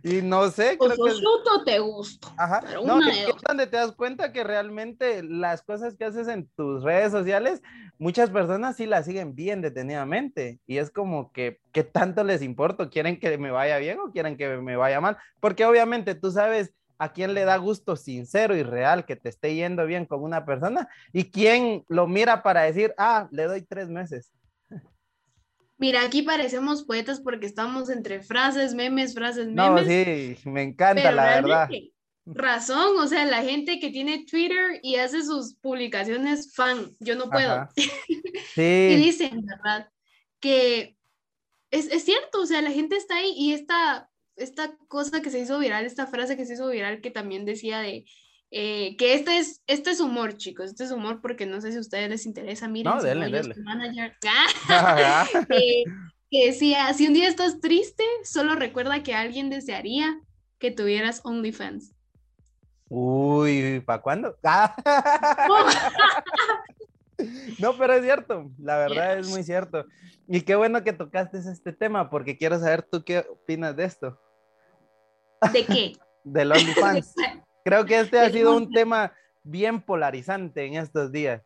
Y no sé, O creo que sos bruto o te gusto. Ajá. Pero No, una es donde te das cuenta que realmente las cosas que haces en tus redes sociales, muchas personas sí las siguen bien detenidamente. Y es como que, ¿qué tanto les importa? ¿Quieren que me vaya bien o quieren que me vaya mal? Porque obviamente tú sabes a quién le da gusto sincero y real que te esté yendo bien con una persona y quién lo mira para decir, ah, le doy tres meses. Mira, aquí parecemos poetas porque estamos entre frases, memes, frases, No, memes. sí, me encanta, pero la verdad. razón, o sea, la gente que tiene Twitter y hace sus publicaciones fan, yo no puedo. Ajá. [laughs] Y Sí, dicen, ¿verdad? Que es, es cierto, o sea, la gente está ahí y esta, esta cosa que se hizo viral, esta frase que se hizo viral que también decía de eh, que este es, este es humor, chicos, este es humor porque no sé si a ustedes les interesa, miren, No, denle, manager, Ajá. [laughs] [laughs] que, decía, si un día estás triste, solo recuerda que alguien desearía que tuvieras OnlyFans. Uy, ¿para cuándo? [laughs] No, pero es cierto, la verdad es muy cierto. Y qué bueno que tocaste este tema, porque quiero saber tú qué opinas de esto, ¿De qué? del OnlyFans. Creo que este ha sido un tema bien polarizante en estos días.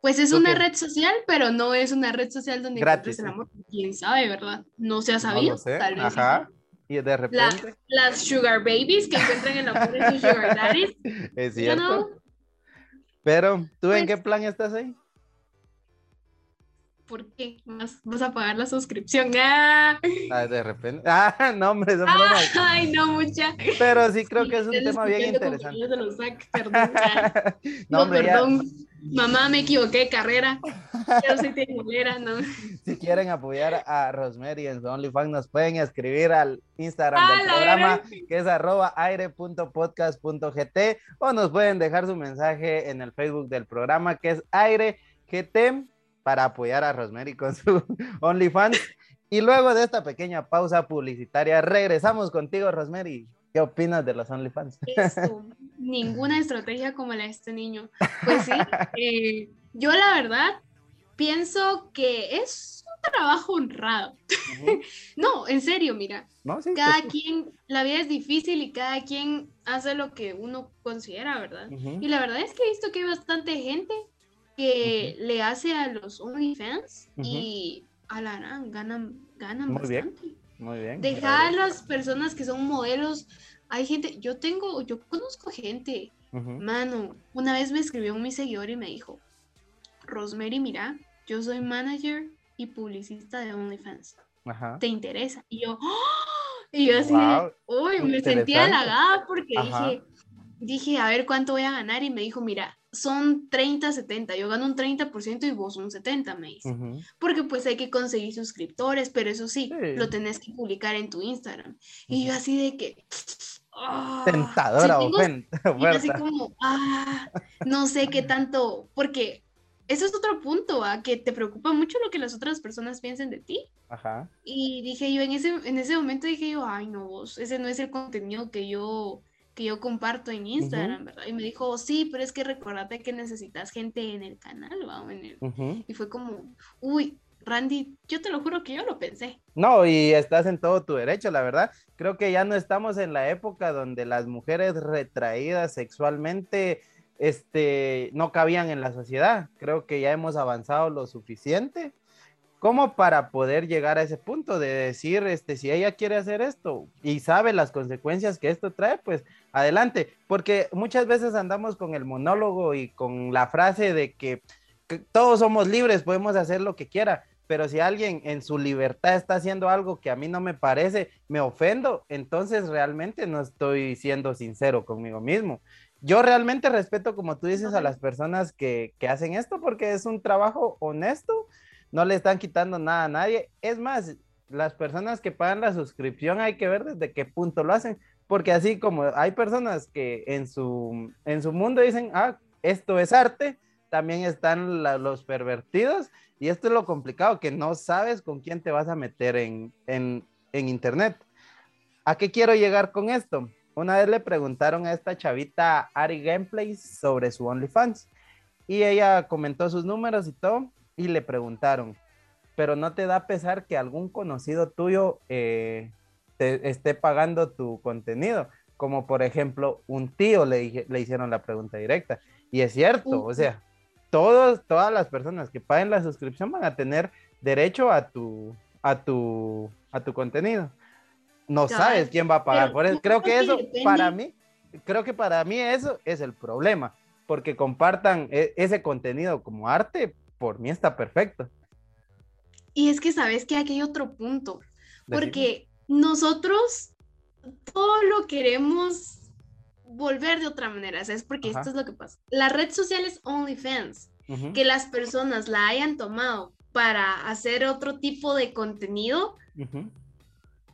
Pues es ¿Tú una red social, pero no es una red social donde Gratis, el amor. ¿Quién sabe, verdad? No se ha sabido. sé. Tal vez. Ajá. Y de repente, La- las sugar babies que encuentran el amor en sus sugar daddies. [laughs] es You cierto. know, Pero, ¿tú en Pues- qué plan estás ahí? ¿Por qué? Vas, vas a pagar la suscripción. ¡Ah! Ah, de repente. [laughs] Ah, no, hombre, bromas. Ay, no, mucha. Pero sí creo que es un tema bien interesante. SAC, perdón. ah. [laughs] No, No, hombre, ya, perdón. Mamá, me equivoqué carrera. Ya soy tecnolera, ¿no? [laughs] si quieren apoyar a Rosemary en su OnlyFans, nos pueden escribir al Instagram Ah, del la programa, que es arroba aire.podcast.gt, o nos pueden dejar su mensaje en el Facebook del programa, que es aire GT, para apoyar a Rosemary con su [laughs] OnlyFans. Y luego de esta pequeña pausa publicitaria, regresamos contigo, Rosemary. ¿Qué opinas de los OnlyFans? Ninguna estrategia como la de este niño. Pues sí, [laughs] eh, yo la verdad pienso que es un trabajo honrado. Ujú. [laughs] No, en serio, mira, ¿No? Sí, cada pues, quien, la vida es difícil y cada quien hace lo que uno considera, ¿verdad? ujú. Y la verdad es que he visto que hay bastante gente que le hace a los OnlyFans y a la gran ganan, ganan Muy bien. bastante. Muy bien. Deja a las personas que son modelos. Hay gente, yo tengo, yo conozco gente, mano. Una vez me escribió un mi seguidor y me dijo, Rosemary, mira, yo soy manager y publicista de OnlyFans. Ajá. ¿Te interesa? Y yo, ¡oh! y yo así, Wow, uy, me sentí interesante. halagada porque Ajá. dije, dije, a ver cuánto voy a ganar y me dijo, mira, son 30, 70, yo gano un 30% y vos un 70, me dice. Ujú. Porque pues hay que conseguir suscriptores, pero eso sí, Sí. lo tenés que publicar en tu Instagram. Y yo así de que... ah, Tentadora sí tengo- [laughs] y así como, ah, no sé qué tanto, porque eso es otro punto, ¿ah? que te preocupa mucho lo que las otras personas piensen de ti. Ajá. Y dije yo, en ese, en ese momento dije yo, ay no, vos, ese no es el contenido que yo, que yo comparto en Instagram, ¿verdad? Y me dijo, sí, pero es que recordate que necesitas gente en el canal, ¿va? en el-". Ujú. Y fue como, uy, Randy, yo te lo juro que yo lo pensé. No, y estás en todo tu derecho, la verdad. Creo que ya no estamos en la época donde las mujeres retraídas sexualmente este, no cabían en la sociedad. Creo que ya hemos avanzado lo suficiente como para poder llegar a ese punto de decir, este, si ella quiere hacer esto y sabe las consecuencias que esto trae, pues adelante. Porque muchas veces andamos con el monólogo y con la frase de que, todos somos libres, podemos hacer lo que quiera pero si alguien en su libertad está haciendo algo que a mí no me parece, me ofendo, entonces realmente no estoy siendo sincero conmigo mismo. Yo realmente respeto, como tú dices, a las personas que, que hacen esto porque es un trabajo honesto, no le están quitando nada a nadie. Es más, las personas que pagan la suscripción hay que ver desde qué punto lo hacen, porque así como hay personas que en su, en su mundo dicen, ah, esto es arte, también están los pervertidos y esto es lo complicado, que no sabes con quién te vas a meter en, en, en internet. ¿A qué quiero llegar con esto? Una vez le preguntaron a esta chavita Ari Gameplays sobre su OnlyFans y ella comentó sus números y todo y le preguntaron, pero no te da pesar que algún conocido tuyo eh, te esté pagando tu contenido. Como por ejemplo, un tío le, le hicieron la pregunta directa. Y es cierto, o sea, todos, todas las personas que paguen la suscripción van a tener derecho a tu, a tu, a tu contenido. No sabes quién va a pagar por eso. Creo que eso, para mí, creo que para mí eso es el problema, porque compartan e- ese contenido como arte, por mí está perfecto. Y es que sabes que aquí hay otro punto, porque nosotros todo lo queremos volver de otra manera, ¿sabes? Porque Ajá. esto es lo que pasa. La red social es OnlyFans, que las personas la hayan tomado para hacer otro tipo de contenido, ujú,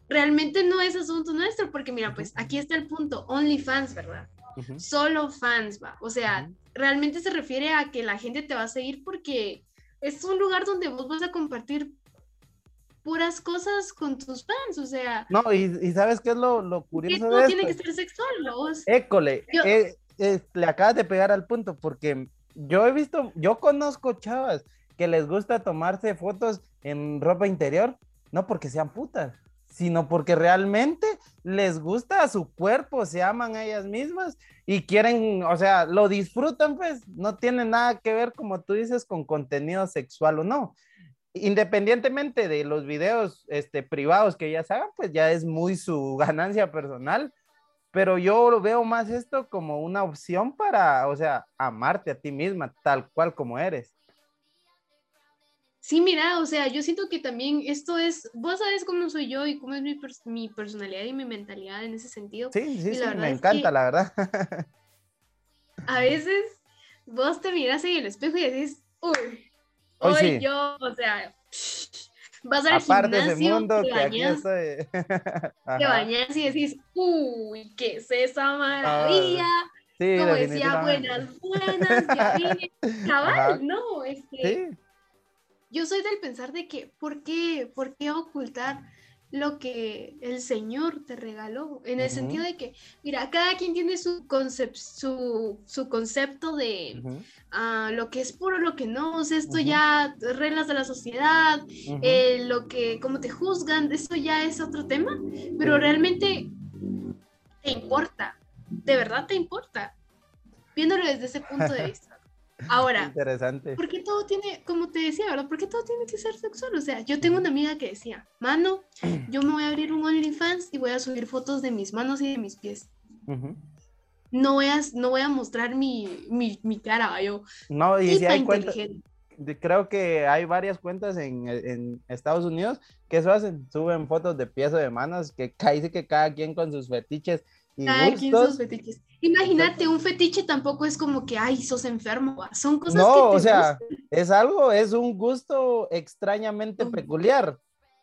realmente no es asunto nuestro, porque mira, pues aquí está el punto, OnlyFans, ¿verdad? Solo fans, va. O sea, realmente se refiere a que la gente te va a seguir porque es un lugar donde vos vas a compartir puras cosas con tus fans, o sea, No, y, y ¿sabes qué es lo, lo curioso no de tiene que esto? ser sexual, vos. École, Yo- eh, eh, le acabas de pegar al punto, porque yo he visto, yo conozco chavas que les gusta tomarse fotos en ropa interior, no porque sean putas, sino porque realmente les gusta su cuerpo, se aman a ellas mismas y quieren, o sea, lo disfrutan, pues, no tiene nada que ver, como tú dices, con contenido sexual o no. Independientemente de los videos este, privados que ellas hagan, pues ya es muy su [laughs] ganancia personal, pero yo lo veo más esto como una opción para, o sea, amarte a ti misma, tal cual como eres. Sí, mira, o sea, yo siento que también esto es, vos sabes cómo soy yo y cómo es mi, pers- mi personalidad y mi mentalidad en ese sentido. Sí, sí, sí, me encanta, que- la verdad. [laughs] A veces vos te miras en el espejo y decís, uy, Hoy hoy sí. yo, o sea, vas al Aparte gimnasio, mundo te que bañas, [laughs] te Ajá. bañas y decís, uy, ¿qué es esa maravilla? Sí, Como decía, buenas, buenas, vine. [laughs] Cabal, Ajá. no, este, Sí, yo soy del pensar de que, ¿por qué, por qué ocultar lo que el Señor te regaló? En el sentido de que, mira, cada quien tiene su, concep- su, su concepto de ah, lo que es puro, lo que no, o sea, esto ya, reglas de la sociedad, eh, lo que, cómo te juzgan, eso ya es otro tema, pero realmente te importa, de verdad te importa, viéndolo desde ese punto de vista. Ahora, Interesante. ¿por qué todo tiene, como te decía, ¿verdad? ¿Por qué todo tiene que ser sexual? O sea, yo tengo una amiga que decía, mano, [clears throat] yo me voy a abrir un OnlyFans y voy a subir fotos de mis manos y de mis pies. No voy a, no voy a mostrar mi, mi, mi cara, yo. No, y si hay de- creo que hay varias cuentas en, en Estados Unidos que eso hacen, suben fotos de pies o de manos, que dice que cada quien con sus fetiches Cada quien gustos. sus fetiches. Imagínate, un fetiche tampoco es como que, ay, sos enfermo, va. son cosas que No, te o sea, gustan. es algo, es un gusto extrañamente peculiar.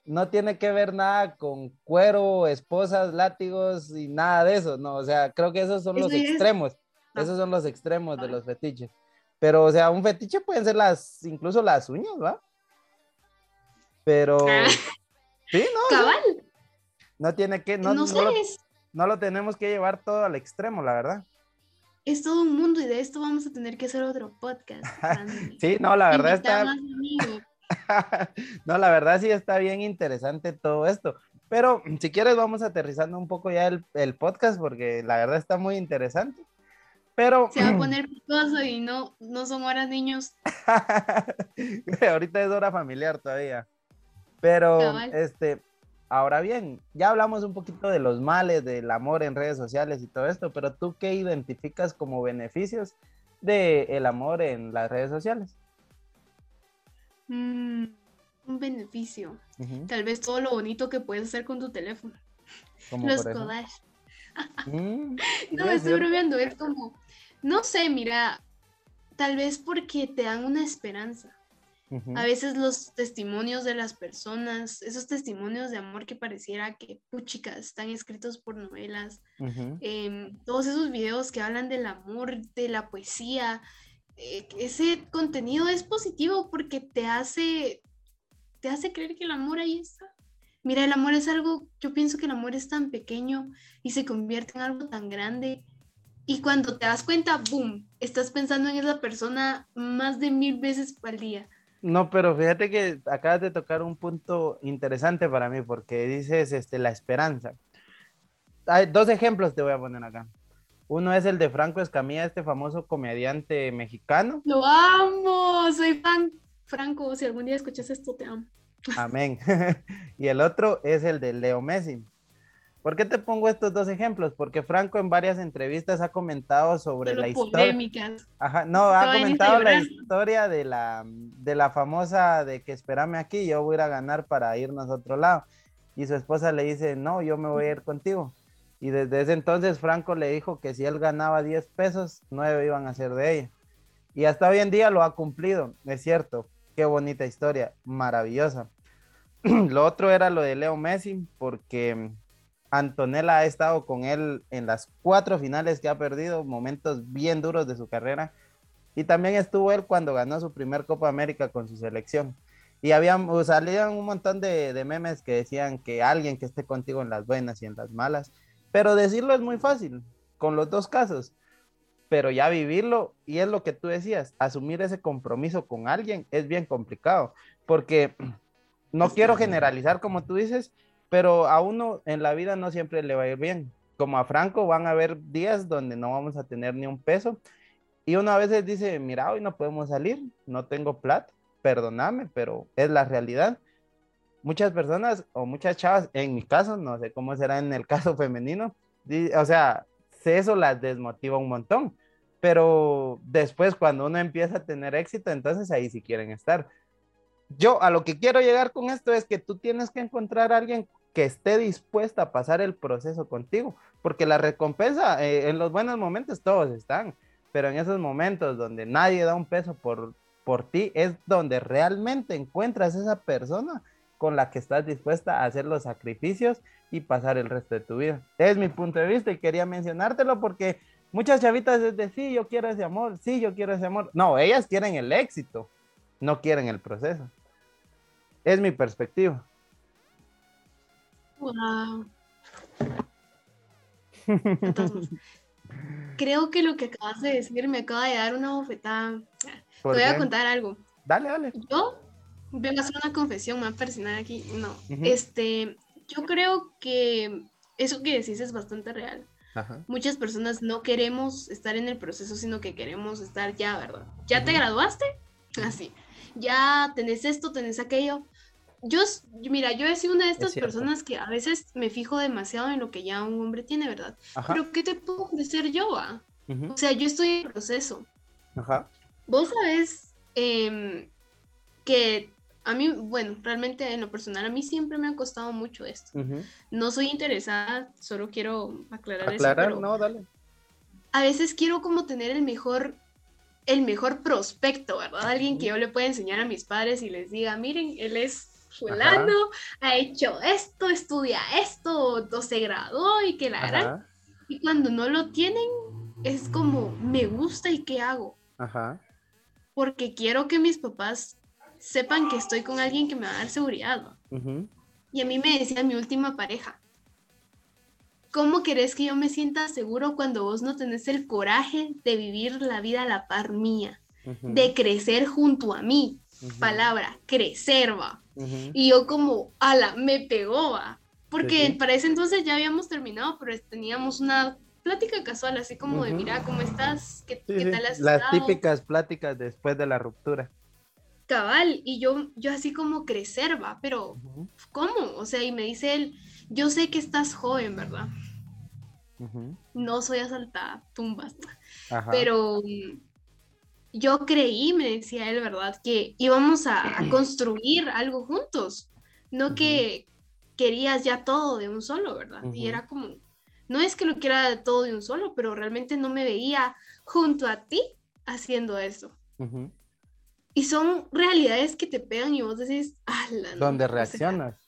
No tiene que ver nada con cuero, esposas, látigos y nada de eso. No, o sea, creo que esos son los Eso ya es- extremos. Ah. Esos son los extremos de Ah. los fetiches. Pero, o sea, un fetiche pueden ser las, incluso las uñas, ¿va? Pero, Ah. sí, no, o sea, Cabal, no tiene que, no, no, no sé, lo, es, no lo tenemos que llevar todo al extremo, la verdad. es todo un mundo y de esto vamos a tener que hacer otro podcast. [laughs] Sí, no, la verdad está, más [laughs] no, la verdad sí está bien interesante todo esto. Pero si quieres vamos aterrizando un poco ya el, el podcast porque la verdad está muy interesante. Pero Se va a [clears throat] poner picoso y no, no son horas niños. [laughs] ahorita es hora familiar todavía. Pero Cabal. este, ahora bien, ya hablamos un poquito de los males del amor en redes sociales y todo esto, pero tú qué identificas como beneficios del amor en las redes sociales? Mm, un beneficio. Tal vez todo lo bonito que puedes hacer con tu teléfono. Los por ejemplo. collage. Mm, [laughs] No, estoy bromeando, es como, no sé, mira, tal vez porque te dan una esperanza. A veces los testimonios de las personas, esos testimonios de amor que pareciera que, puchicas, están escritos por novelas, em, todos esos videos que hablan del amor, de la poesía, eh, ese contenido es positivo porque te hace, te hace creer que el amor ahí está. Mira, el amor es algo, yo pienso que el amor es tan pequeño y se convierte en algo tan grande. Y cuando te das cuenta, boom, estás pensando en esa persona más de mil veces al día. No, pero fíjate que acabas de tocar un punto interesante para mí, porque dices este, la esperanza. Hay dos ejemplos te voy a poner acá. Uno es el de Franco Escamilla, este famoso comediante mexicano. Lo amo, soy fan. Franco, si algún día escuchas esto, te amo. Amén. [laughs] y el otro es el de Leo Messi. ¿Por qué te pongo estos dos ejemplos? Porque Franco en varias entrevistas ha comentado sobre la historia. Ajá, no, ha comentado la historia de la, de la famosa de que espérame aquí, yo voy a ir a ganar para irnos a otro lado. Y su esposa le dice, no, yo me voy a ir contigo. Y desde ese entonces Franco le dijo que si él ganaba 10 pesos, 9 iban a ser de ella. Y hasta hoy en día lo ha cumplido, es cierto. Qué bonita historia, maravillosa. [clears throat] lo otro era lo de Leo Messi, porque Antonella ha estado con él en las cuatro finales que ha perdido, momentos bien duros de su carrera. Y también estuvo él cuando ganó su primer Copa América con su selección. Y habían, salían un montón de, de memes que decían que alguien que esté contigo en las buenas y en las malas. Pero decirlo es muy fácil, con los dos casos. Pero ya vivirlo, y es lo que tú decías, asumir ese compromiso con alguien es bien complicado. Porque [clears throat] no quiero generalizar como tú dices, pero a uno en la vida no siempre le va a ir bien. Como a Franco van a haber días donde no vamos a tener ni un peso. Y uno a veces dice, mira, hoy no podemos salir, no tengo plata, perdóname, pero es la realidad. Muchas personas o muchas chavas, en mi caso, no sé cómo será en el [laughs] caso femenino, di- o sea, se- eso las desmotiva un montón. Pero después cuando uno empieza a tener éxito, entonces ahí sí quieren estar yo a lo que quiero llegar con esto es que tú tienes que encontrar a alguien que esté dispuesta a pasar el proceso contigo, porque la recompensa eh, en los buenos momentos todos están, pero en esos momentos donde nadie da un peso por, por ti es donde realmente encuentras esa persona con la que estás dispuesta a hacer los sacrificios y pasar el resto de tu vida. Es mi punto de vista y quería mencionártelo porque muchas chavitas es de sí, yo quiero ese amor, sí, yo quiero ese amor. No, ellas quieren el éxito no quieren el proceso. Es mi perspectiva. Wow. [laughs] Creo que lo que acabas de decir me acaba de dar una bofetada. Te ¿Por voy a contar algo. Dale, dale. Yo vengo a hacer una confesión más personal aquí. No, este, yo creo que eso que decís es bastante real. Ajá. Muchas personas no queremos estar en el proceso, sino que queremos estar ya, ¿verdad? ¿Ya te graduaste? Así. Ya tenés esto, tenés aquello. Yo, mira, yo he sido una de estas personas que a veces me fijo demasiado en lo que ya un hombre tiene, ¿verdad? Ajá. Pero ¿qué te puedo ofrecer yo? ah? Ujú. O sea, yo estoy en proceso. Ajá. Vos sabés em, que a mí, bueno, realmente en lo personal a mí siempre me ha costado mucho esto. No soy interesada, solo quiero aclarar, Aclarar, eso, pero no, dale. a veces quiero como tener el mejor, el mejor prospecto, ¿verdad? Alguien que yo le pueda enseñar a mis padres y les diga, miren, él es fulano, ha hecho esto, estudia esto, o se graduó y que la gran. Ajá. Y cuando no lo tienen, es como, me gusta y qué hago. Ajá. porque quiero que mis papás sepan que estoy con alguien que me va a dar seguridad. ¿no? Y a mí me decía mi última pareja, ¿cómo querés que yo me sienta seguro cuando vos no tenés el coraje de vivir la vida a la par mía, de crecer junto a mí? Palabra, crecer, va. Y yo como, ala, me pegó, va. Porque Sí, sí. para ese entonces ya habíamos terminado, pero teníamos una plática casual, así como de, mira, ¿cómo estás? ¿Qué, Sí, qué sí. tal has Las estado?". típicas pláticas después de la ruptura. cabal, y yo, yo así como crecer, va, pero. ¿cómo? O sea, y me dice él, yo sé que estás joven, ¿verdad? No soy asaltada, tumbas, Ajá. pero yo creí, me decía él, ¿verdad? Que íbamos a, a [clears throat] construir algo juntos, no que querías ya todo de un solo, ¿verdad? Y era como, no es que lo quiera todo de un solo, pero realmente no me veía junto a ti haciendo eso. Y son realidades que te pegan y vos decís, "Ala, no", Donde reaccionas.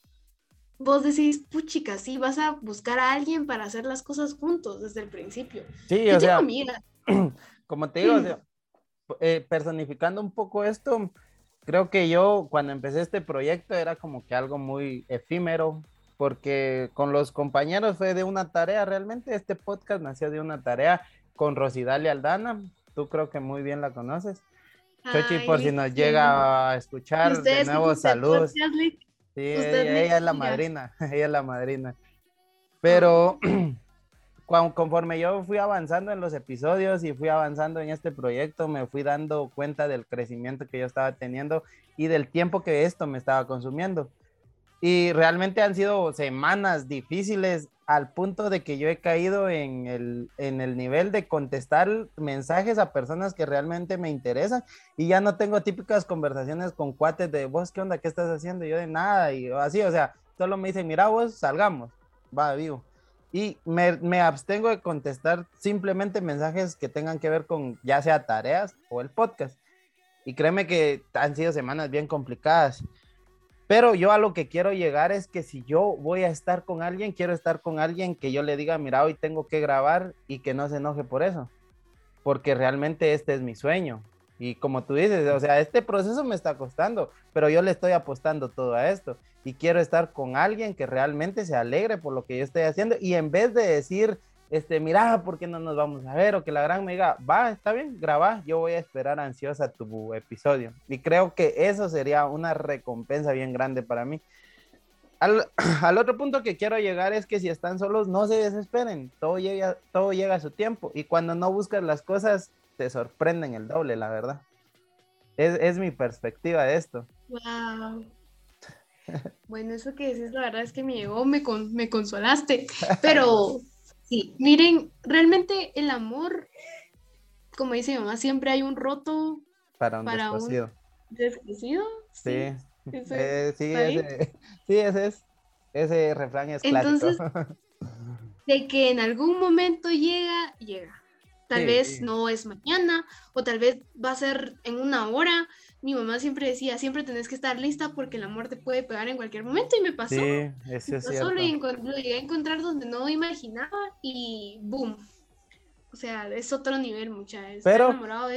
Vos decís, puchica, sí, vas a buscar a alguien para hacer las cosas juntos desde el principio. Sí, Yo o sea, amigas, [clears throat] como te digo, o sea, eh, personificando un poco esto, creo que yo cuando empecé este proyecto era como que algo muy efímero, porque con los compañeros fue de una tarea, realmente este podcast nació de una tarea con Rosidalia Aldana, tú creo que muy bien la conoces. Chochi, Ay, por si nos listo. llega a escuchar, de nuevo saludos. podcast. Sí, Usted ella, ella es la madrina, [laughs] ella es la madrina. Pero [clears throat] conforme yo fui avanzando en los episodios y fui avanzando en este proyecto, me fui dando cuenta del crecimiento que yo estaba teniendo y del tiempo que esto me estaba consumiendo. Y realmente han sido semanas difíciles al punto de que yo he caído en el, en el nivel de contestar mensajes a personas que realmente me interesan y ya no tengo típicas conversaciones con cuates de vos, ¿qué onda? ¿Qué estás haciendo? Yo de nada, y así, o sea, solo me dicen, mira vos, salgamos, va, vivo. Y me, me abstengo de contestar simplemente mensajes que tengan que ver con ya sea tareas o el podcast. Y créeme que han sido semanas bien complicadas. Pero yo a lo que quiero llegar es que si yo voy a estar con alguien, quiero estar con alguien que yo le diga, mira, hoy tengo que grabar y que no se enoje por eso. Porque realmente este es mi sueño. Y como tú dices, o sea, este proceso me está costando, pero yo le estoy apostando todo a esto. Y quiero estar con alguien que realmente se alegre por lo que yo estoy haciendo. Y en vez de decir, este, mira, ¿por qué no nos vamos a ver? O que la gran me diga, va, está bien, graba, yo voy a esperar ansiosa tu episodio. Y creo que eso sería una recompensa bien grande para mí. Al, [clears throat] al otro punto que quiero llegar es que si están solos, no se desesperen, todo llega, todo llega a su tiempo. Y cuando no buscas las cosas, te sorprenden el doble, la verdad. Es, es mi perspectiva de esto. Wow. Bueno, eso que decís, la verdad es que me llegó, me, con- me consolaste. [laughs] Pero sí, miren, realmente el amor, como dice mi mamá, siempre hay un roto Para un Para un- descosido. Sí, eh, sí, ese, [laughs] sí, ese es. Ese refrán es clásico. [laughs] De que en algún momento llega, llega. Tal Sí. vez no es mañana o tal vez va a ser en una hora. Mi mamá siempre decía, siempre tenés que estar lista porque el amor te puede pegar en cualquier momento y me pasó. sí, Me eso es pasó, cierto. lo, lo llegué a encontrar donde no imaginaba y boom. O sea, es otro nivel, mucha. Estar Pero- enamorado.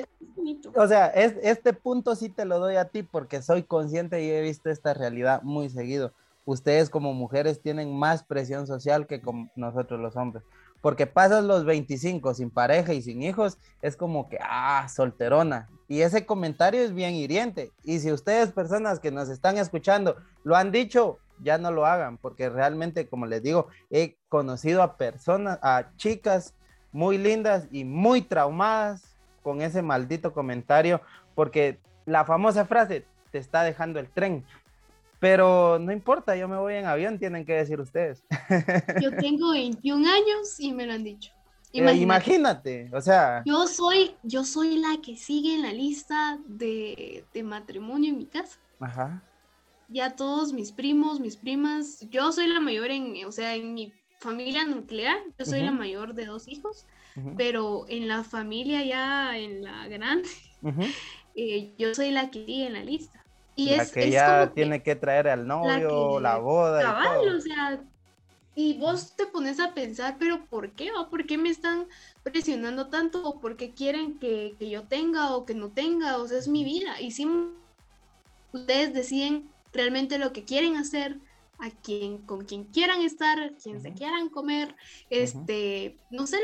O sea, es, este punto sí te lo doy a ti porque soy consciente y he visto esta realidad muy seguido. Ustedes como mujeres tienen más presión social que con nosotros los hombres. Porque pasas los 25 sin pareja y sin hijos, es como que, ah, solterona. Y ese comentario es bien hiriente. Y si ustedes, personas que nos están escuchando, lo han dicho, ya no lo hagan, porque realmente, como les digo, he conocido a personas, a chicas muy lindas y muy traumadas con ese maldito comentario, porque la famosa frase, te está dejando el tren. Pero no importa, yo me voy en avión, tienen que decir ustedes. Yo tengo 21 años y me lo han dicho. Eh, Imagínate. O sea, Yo soy, yo soy la que sigue en la lista de, de matrimonio en mi casa. ajá, Ya todos mis primos, mis primas, yo soy la mayor en, o sea, en mi familia nuclear, yo soy la mayor de dos hijos, pero en la familia ya, en la grande, [laughs] eh, yo soy la que sigue en la lista. Y la es, que es ya que tiene que traer al novio, que la boda y cabal, todo. o sea, y vos te pones a pensar, pero ¿por qué? ¿O por qué me están presionando tanto? ¿O por qué quieren que, que yo tenga o que no tenga? O sea, es mi vida. Y si ustedes deciden realmente lo que quieren hacer, a quien, con quien quieran estar, quien se quieran comer, este, no sé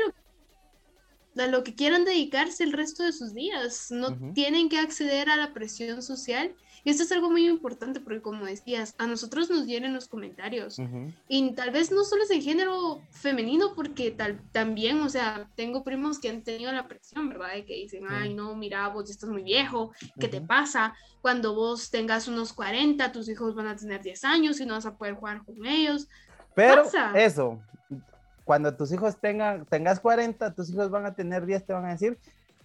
lo, a lo que quieran dedicarse el resto de sus días. No tienen que acceder a la presión social. Y esto es algo muy importante porque, como decías, a nosotros nos vienen los comentarios. Ujú, Y tal vez no solo es en género femenino, porque tal, también, o sea, tengo primos que han tenido la presión, ¿verdad? De que dicen, Sí. ay, no, mira, vos ya estás muy viejo, ¿qué te Ujú. pasa? Cuando vos tengas unos 40, tus hijos van a tener 10 años y no vas a poder jugar con ellos. Pero pasa. eso, cuando tus hijos tengan, tengas 40, tus hijos van a tener 10, te van a decir.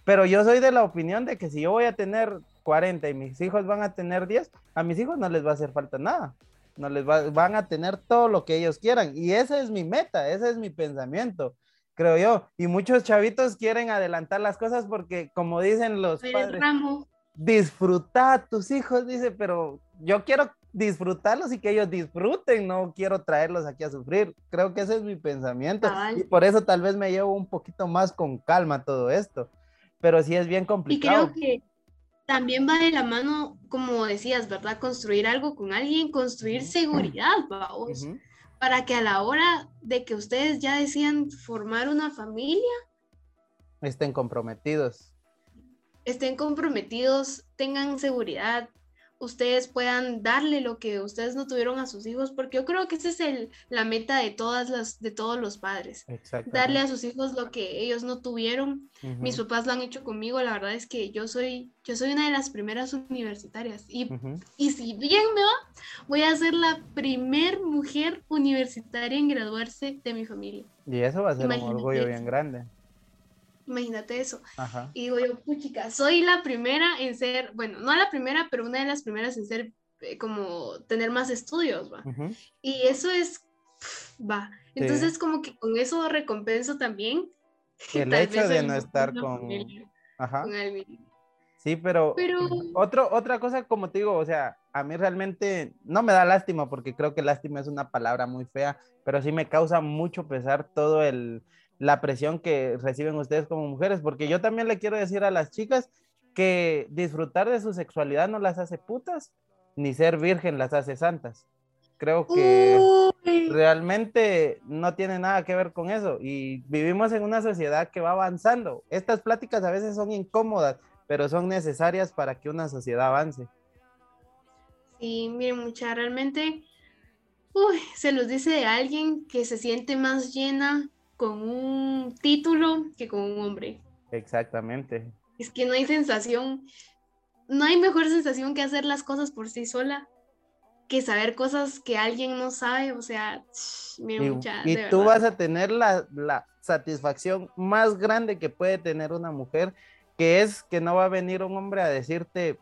Pero yo soy de la opinión de que si yo voy a tener 40 y mis hijos van a tener 10, a mis hijos no les va a hacer falta nada. No les va- van a tener todo lo que ellos quieran. Y esa es mi meta, ese es mi pensamiento, creo yo. Y muchos chavitos quieren adelantar las cosas porque, como dicen los padres, ramo, disfrutar a tus hijos, dice, pero yo quiero disfrutarlos y que ellos disfruten, no quiero traerlos aquí a sufrir. Creo que ese es mi pensamiento y por eso tal vez me llevo un poquito más con calma todo esto, pero sí es bien y complicado. creo que también va de la mano, como decías, ¿verdad? Construir algo con alguien, construir seguridad, vamos. Para que a la hora de que ustedes ya decían formar una familia, Estén comprometidos. estén comprometidos, tengan seguridad, ustedes puedan darle lo que ustedes no tuvieron a sus hijos, porque yo creo que esa es el, la meta de, todas las, de todos los padres, darle a sus hijos lo que ellos no tuvieron. Mis papás lo han hecho conmigo, la verdad es que yo soy, yo soy una de las primeras universitarias y, y si bien me va, voy a ser la primer mujer universitaria en graduarse de mi familia. Y eso va a ser un orgullo bien grande. Imagínate eso. Y digo yo, puchica, soy la primera en ser, bueno, no la primera, pero una de las primeras en ser eh, como tener más estudios, va. Y eso es, va. Entonces como que con eso recompenso también. [laughs] El hecho de no estar con... Ajá. Sí, pero, pero... Otro, otra cosa, como te digo, o sea, a mí realmente no me da lástima porque creo que lástima es una palabra muy fea, pero sí me causa mucho pesar todo el, la presión que reciben ustedes como mujeres, porque yo también le quiero decir a las chicas que disfrutar de su sexualidad no las hace putas, ni ser virgen las hace santas. Creo que realmente no tiene nada que ver con eso y vivimos en una sociedad que va avanzando. Estas pláticas a veces son incómodas, pero son necesarias para que una sociedad avance. Sí, miren, mucha, realmente, uy, se los dice de alguien que se siente más llena con un título que con un hombre. Exactamente. Es que no hay sensación, no hay mejor sensación que hacer las cosas por sí sola que saber cosas que alguien no sabe, o sea, mira, y, mucha, y tú vas a tener la, la, satisfacción más grande que puede tener una mujer, que es que no va a venir un hombre a decirte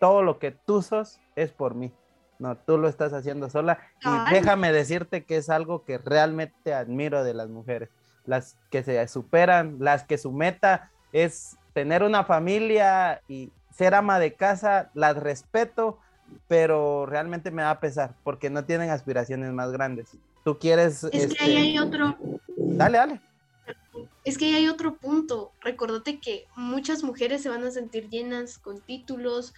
todo lo que tú sos es por mí. No, tú lo estás haciendo sola. Y déjame decirte que es algo que realmente admiro de las mujeres. Las que se superan, las que su meta es tener una familia y ser ama de casa, las respeto, pero realmente me da pesar porque no tienen aspiraciones más grandes. Tú quieres... Es que ahí hay este, otro... Dale, dale. Es que ahí hay otro punto. Recordate que muchas mujeres se van a sentir llenas con títulos,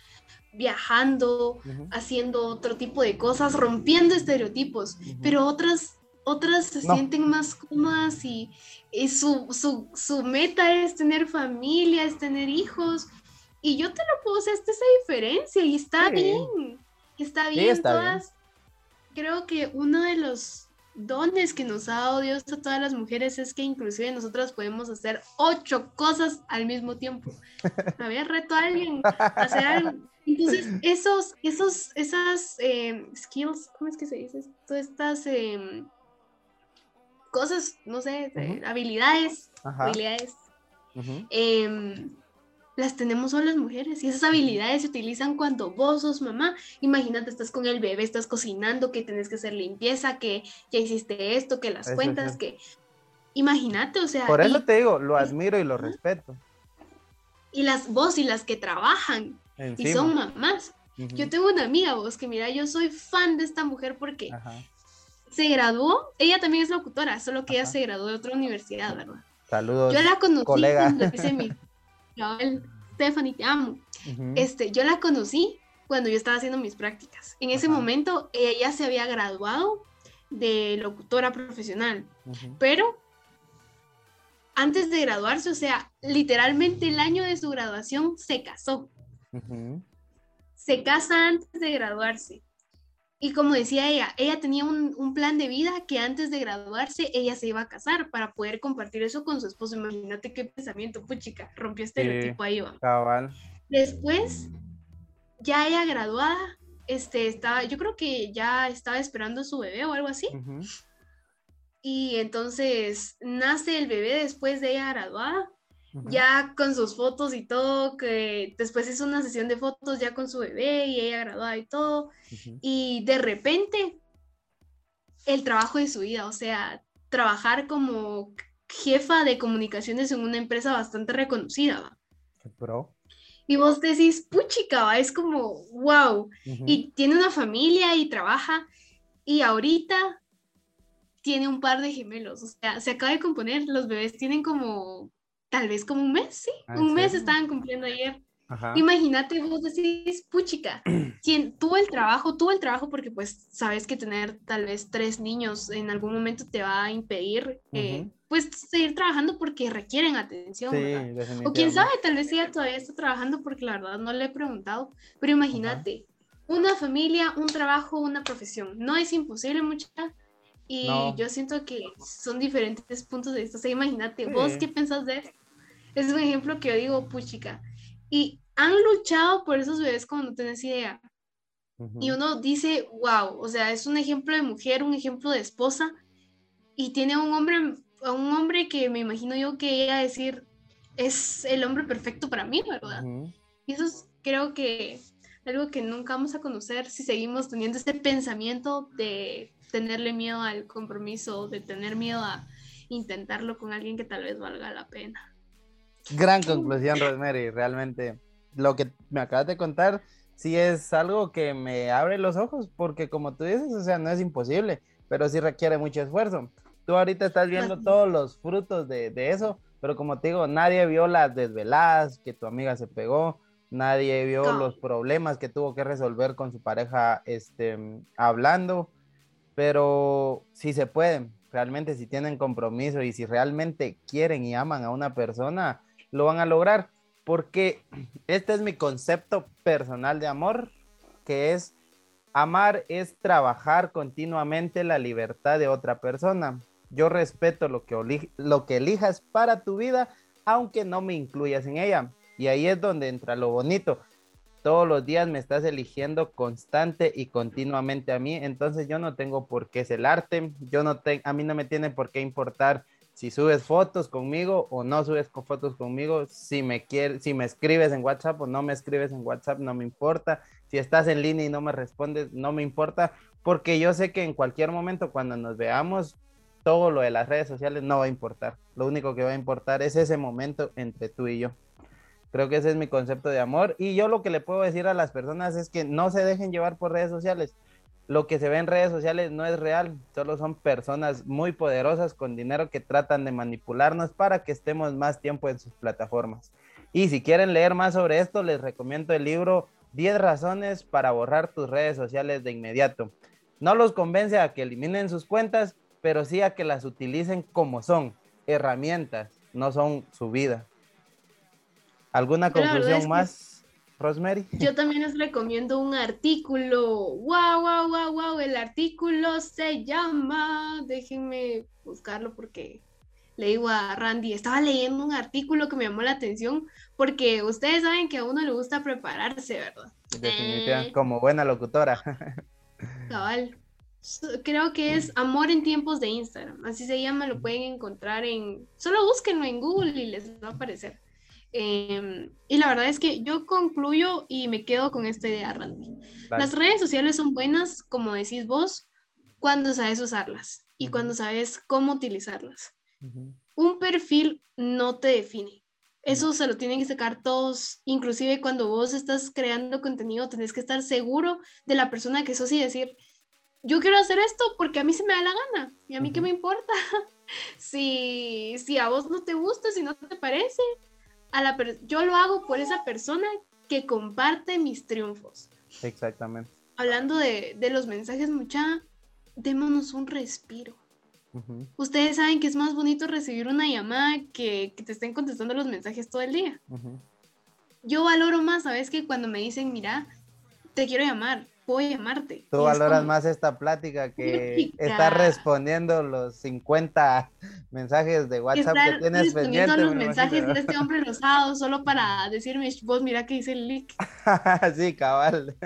viajando, haciendo otro tipo de cosas, rompiendo estereotipos, pero otras, otras se sienten más cómodas y, su, su, meta es tener familia, es tener hijos. Y yo te lo puedo, esta esa diferencia y está bien, está bien. todas, Creo que uno de los dones que nos ha dado Dios a todas las mujeres es que inclusive nosotras podemos hacer ocho cosas al mismo tiempo. [laughs] Había reto a alguien a hacer algo entonces, esos, esos, esas eh, skills, ¿cómo es que se dice? Todas estas em, cosas, no sé, habilidades, habilidades, em, las tenemos solo las mujeres y esas habilidades se utilizan cuando vos sos mamá. Imagínate, estás con el bebé, estás cocinando, que tenés que hacer limpieza, que ya hiciste esto, que las cuentas, que... Imagínate, o sea... Por eso te digo, lo admiro y lo respeto. Y las vos y las que trabajan, y son mamás. Yo tengo una amiga, vos, que mira, yo soy fan de esta mujer porque se graduó, ella también es locutora, solo que ella se graduó de otra universidad, ¿verdad? Saludos. Yo la conocí cuando hice mi. [laughs] Stephanie, te amo. este, yo la conocí cuando yo estaba haciendo mis prácticas. En ese momento ella se había graduado de locutora profesional, pero antes de graduarse, o sea, literalmente el año de su graduación se casó. Se casa antes de graduarse. Y como decía ella, ella tenía un, plan de vida que antes de graduarse ella se iba a casar para poder compartir eso con su esposo. Imagínate qué pensamiento, pues chica, rompió estereotipo ahí va. Después, ya ella graduada, este, estaba, yo creo que ya estaba esperando su bebé o algo así. Y entonces nace el bebé después de ella graduada ya con sus fotos y todo, que después hizo una sesión de fotos ya con su bebé y ella graduada y todo, y de repente el trabajo de su vida, o sea, trabajar como jefa de comunicaciones en una empresa bastante reconocida. Y vos decís, puchica, es como, wow, y tiene una familia y trabaja, y ahorita tiene un par de gemelos, o sea, se acaba de componer, los bebés tienen como tal vez como un mes, sí. Ah, un mes estaban cumpliendo ayer. Ajá. Imagínate, vos decís, puchica, [clears throat] quien tuvo el trabajo, tuvo el trabajo porque pues sabes que tener tal vez tres niños en algún momento te va a impedir eh, pues seguir trabajando porque requieren atención. O quién sabe, tal vez ella todavía está trabajando porque la verdad no le he preguntado. Pero imagínate, una familia, un trabajo, una profesión. No es imposible, mucha. Y No. yo siento que son diferentes puntos de vista. O sea, imagínate, vos qué pensás de esto. Es un ejemplo que yo digo, puchica. Y han luchado por esos bebés como no tenés idea. Y uno dice, wow, o sea, es un ejemplo de mujer, un ejemplo de esposa, y tiene a un hombre, un hombre que me imagino yo que ella decir, es el hombre perfecto para mí, ¿verdad? Ujú. Y eso es, creo que algo que nunca vamos a conocer si seguimos teniendo este pensamiento de tenerle miedo al compromiso, de tener miedo a intentarlo con alguien que tal vez valga la pena. Gran conclusión, Rosemary. Realmente lo que me acabas de contar sí es algo que me abre los ojos, porque como tú dices, o sea, no es imposible, pero sí requiere mucho esfuerzo. Tú ahorita estás viendo todos los frutos de, de eso, pero como te digo, nadie vio las desveladas que tu amiga se pegó, nadie vio No. los problemas que tuvo que resolver con su pareja este, hablando, pero si se pueden, realmente si tienen compromiso y si realmente quieren y aman a una persona, lo van a lograr, porque este es mi concepto personal de amor, que es amar es trabajar continuamente la libertad de otra persona. Yo respeto lo que, lo que elijas para tu vida, aunque no me incluyas en ella. Y ahí es donde entra lo bonito. Todos los días me estás eligiendo constante y continuamente a mí, entonces yo no tengo por qué celarte, yo no te, a mí no me tiene por qué importar si subes fotos conmigo o no subes fotos conmigo, si me quieres, si me escribes en WhatsApp o no me escribes en WhatsApp, no me importa. Si estás en línea y no me respondes, no me importa, porque yo sé que en cualquier momento cuando nos veamos, todo lo de las redes sociales no va a importar. Lo único que va a importar es ese momento entre tú y yo. Creo que ese es mi concepto de amor. Y yo lo que le puedo decir a las personas es que no se dejen llevar por redes sociales. Lo que se ve en redes sociales no es real, solo son personas muy poderosas con dinero que tratan de manipularnos para que estemos más tiempo en sus plataformas. Y si quieren leer más sobre esto, les recomiendo el libro 10 razones para borrar tus redes sociales de inmediato. No los convence a que eliminen sus cuentas, pero sí a que las utilicen como son, herramientas, no son su vida. ¿Alguna conclusión más, Rosemary? Yo también les recomiendo un artículo. ¡Wow, wow, wow, wow! El artículo se llama. Déjenme buscarlo porque le digo a Randy. Estaba leyendo un artículo que me llamó la atención porque ustedes saben que a uno le gusta prepararse, ¿verdad? Definitivamente, Eh. como buena locutora. Cabal. Creo que es Amor en tiempos de Instagram. Así se llama, lo pueden encontrar en. Solo búsquenlo en Google y les va a aparecer. Em, y la verdad es que yo concluyo y me quedo con esta idea, Randy. Las redes sociales son buenas, como decís vos, cuando sabes usarlas y cuando sabes cómo utilizarlas. Un perfil no te define. Eso se lo tienen que sacar todos, inclusive cuando vos estás creando contenido, tenés que estar seguro de la persona que sos y decir, yo quiero hacer esto porque a mí se me da la gana y a mí qué me importa. [laughs] si, si a vos no te gusta, si no te parece, a la per- yo lo hago por esa persona que comparte mis triunfos. Exactamente. Hablando de, de los mensajes, mucha, démonos un respiro. Ustedes saben que es más bonito recibir una llamada que, que te estén contestando los mensajes todo el día. Yo valoro más, ¿sabes? Que cuando me dicen, mira, te quiero llamar, puedo llamarte. Tú Y es valoras como, más esta plática que estar respondiendo los 50 mensajes de WhatsApp estar que tienes pendiente. a los me mensajes imagino. de este hombre rosado solo para decirme, vos mira que dice el leak. [laughs] sí, cabal.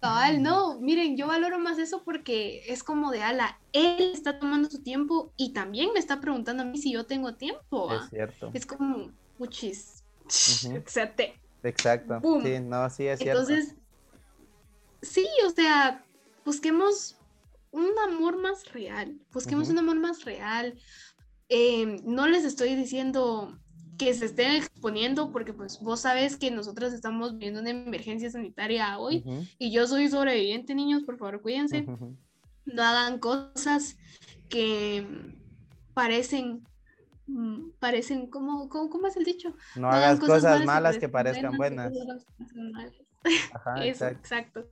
Cabal, no, miren, yo valoro más eso porque es como de ala, él está tomando su tiempo y también me está preguntando a mí si yo tengo tiempo. Es cierto. Es como, puchis, Ujú. [laughs] o sea, te, Exacto. Boom. Sí, no, sí, es cierto. Entonces, sí, o sea, busquemos un amor más real, busquemos un amor más real. Eh, no les estoy diciendo que se estén exponiendo porque pues vos sabes que nosotros estamos viviendo una emergencia sanitaria hoy y yo soy sobreviviente, niños, por favor, cuídense. No hagan cosas que parecen mm, parecen, ¿cómo, cómo, cómo es el dicho? No, hagas cosas, malas que que parezcan buenas. malas. Ajá, Eso, exacto. exacto.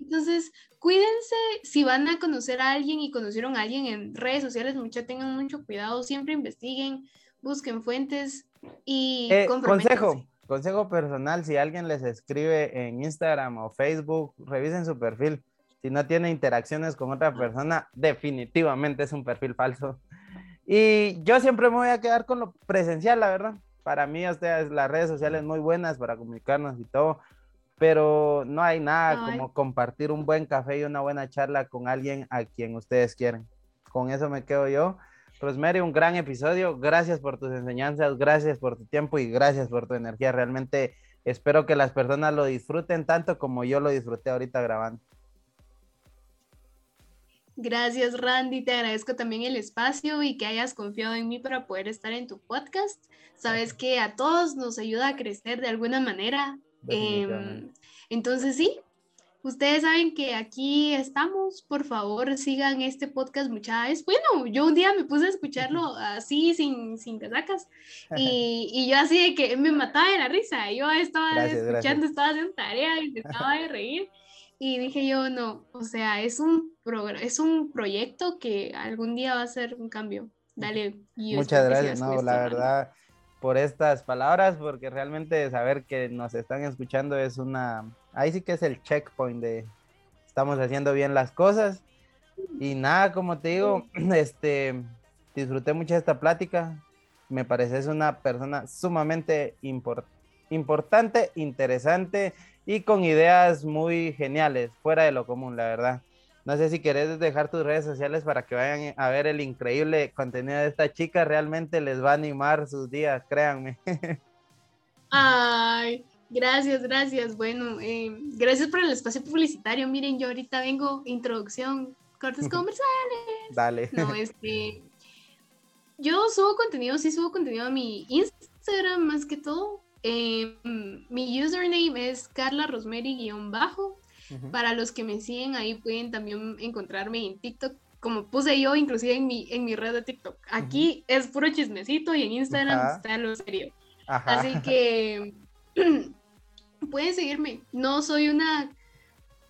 Entonces, cuídense si van a conocer a alguien y conocieron a alguien en redes sociales, mucha tengan mucho cuidado, siempre investiguen, busquen fuentes y Eh, consejo, consejo personal, si alguien les escribe en Instagram o Facebook, revisen su perfil. Si no tiene interacciones con otra persona, definitivamente es un perfil falso. Y yo siempre me voy a quedar con lo presencial, la verdad. Para mí, ustedes, las redes sociales muy buenas para comunicarnos y todo, pero no hay nada como compartir un buen café y una buena charla con alguien a quien ustedes quieren. Con eso me quedo yo. Rosemary, un gran episodio. Gracias por tus enseñanzas, gracias por tu tiempo y gracias por tu energía. Realmente espero que las personas lo disfruten tanto como yo lo disfruté ahorita grabando. Gracias, Randy. Te agradezco también el espacio y que hayas confiado en mí para poder estar en tu podcast. Sabes que a todos nos ayuda a crecer de alguna manera. Em, entonces, sí, ustedes saben que aquí estamos. Por favor, sigan este podcast, muchachos. Bueno, yo un día me puse a escucharlo [laughs] así, sin, sin casacas. Y, [laughs] y yo así de que me mataba de la risa. Yo estaba Gracias, gracias. escuchando, estaba haciendo tarea y me estaba de reír. Y dije yo, no, o sea, es un, es un proyecto que algún día va a ser un cambio. Dale. Muchas gracias, no, la verdad, por estas palabras, porque realmente saber que nos están escuchando es una, ahí sí que es el checkpoint de estamos haciendo bien las cosas. Y nada, como te digo, [clears throat] este, disfruté mucho esta plática. Me pareces una persona sumamente impor- importante, interesante y con ideas muy geniales, fuera de lo común, la verdad. No sé si querés dejar tus redes sociales para que vayan a ver el increíble contenido de esta chica. Realmente les va a animar sus días, créanme. [laughs] Ay, gracias, gracias. Bueno, eh, gracias por el espacio publicitario. Miren, yo ahorita vengo, introducción, cortes [laughs] comerciales. Dale. No, este. Yo subo contenido, sí subo contenido a mi Instagram más que todo. Eh, mi username es Carla Para los que me siguen ahí pueden también encontrarme en TikTok, como puse yo inclusive en mi, en mi red de TikTok. Aquí es puro chismecito y en Instagram está lo serio. Ajá. Así [laughs] que [clears throat] pueden seguirme. No soy una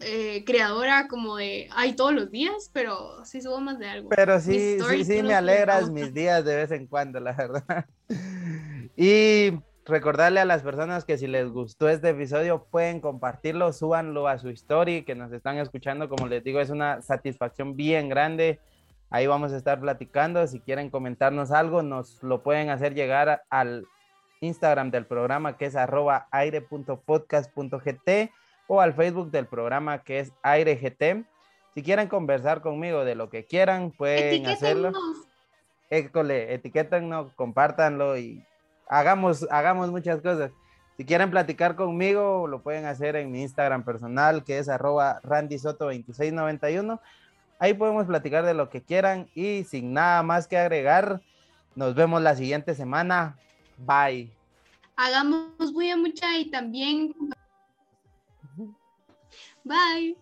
eh, creadora como de, ay, todos los días, pero sí subo más de algo. Pero sí, sí, sí me alegras mis días de vez en cuando, la verdad. [laughs] Y recordarle a las personas que si les gustó este episodio pueden compartirlo, súbanlo a su story, que nos están escuchando, como les digo, es una satisfacción bien grande. Ahí vamos a estar platicando. Si quieren comentarnos algo, nos lo pueden hacer llegar al Instagram del programa que es arroba aire.podcast.gt o al Facebook del programa que es airegt. Si quieren conversar conmigo de lo que quieran, pueden hacerlo. École, etiquétennos, compártanlo y hagamos, hagamos muchas cosas. Si quieren platicar conmigo, lo pueden hacer en mi Instagram personal, que es arroba randysoto2691. Ahí podemos platicar de lo que quieran y sin nada más que agregar, nos vemos la siguiente semana. Bye. Hagamos bulla mucha y también. Bye.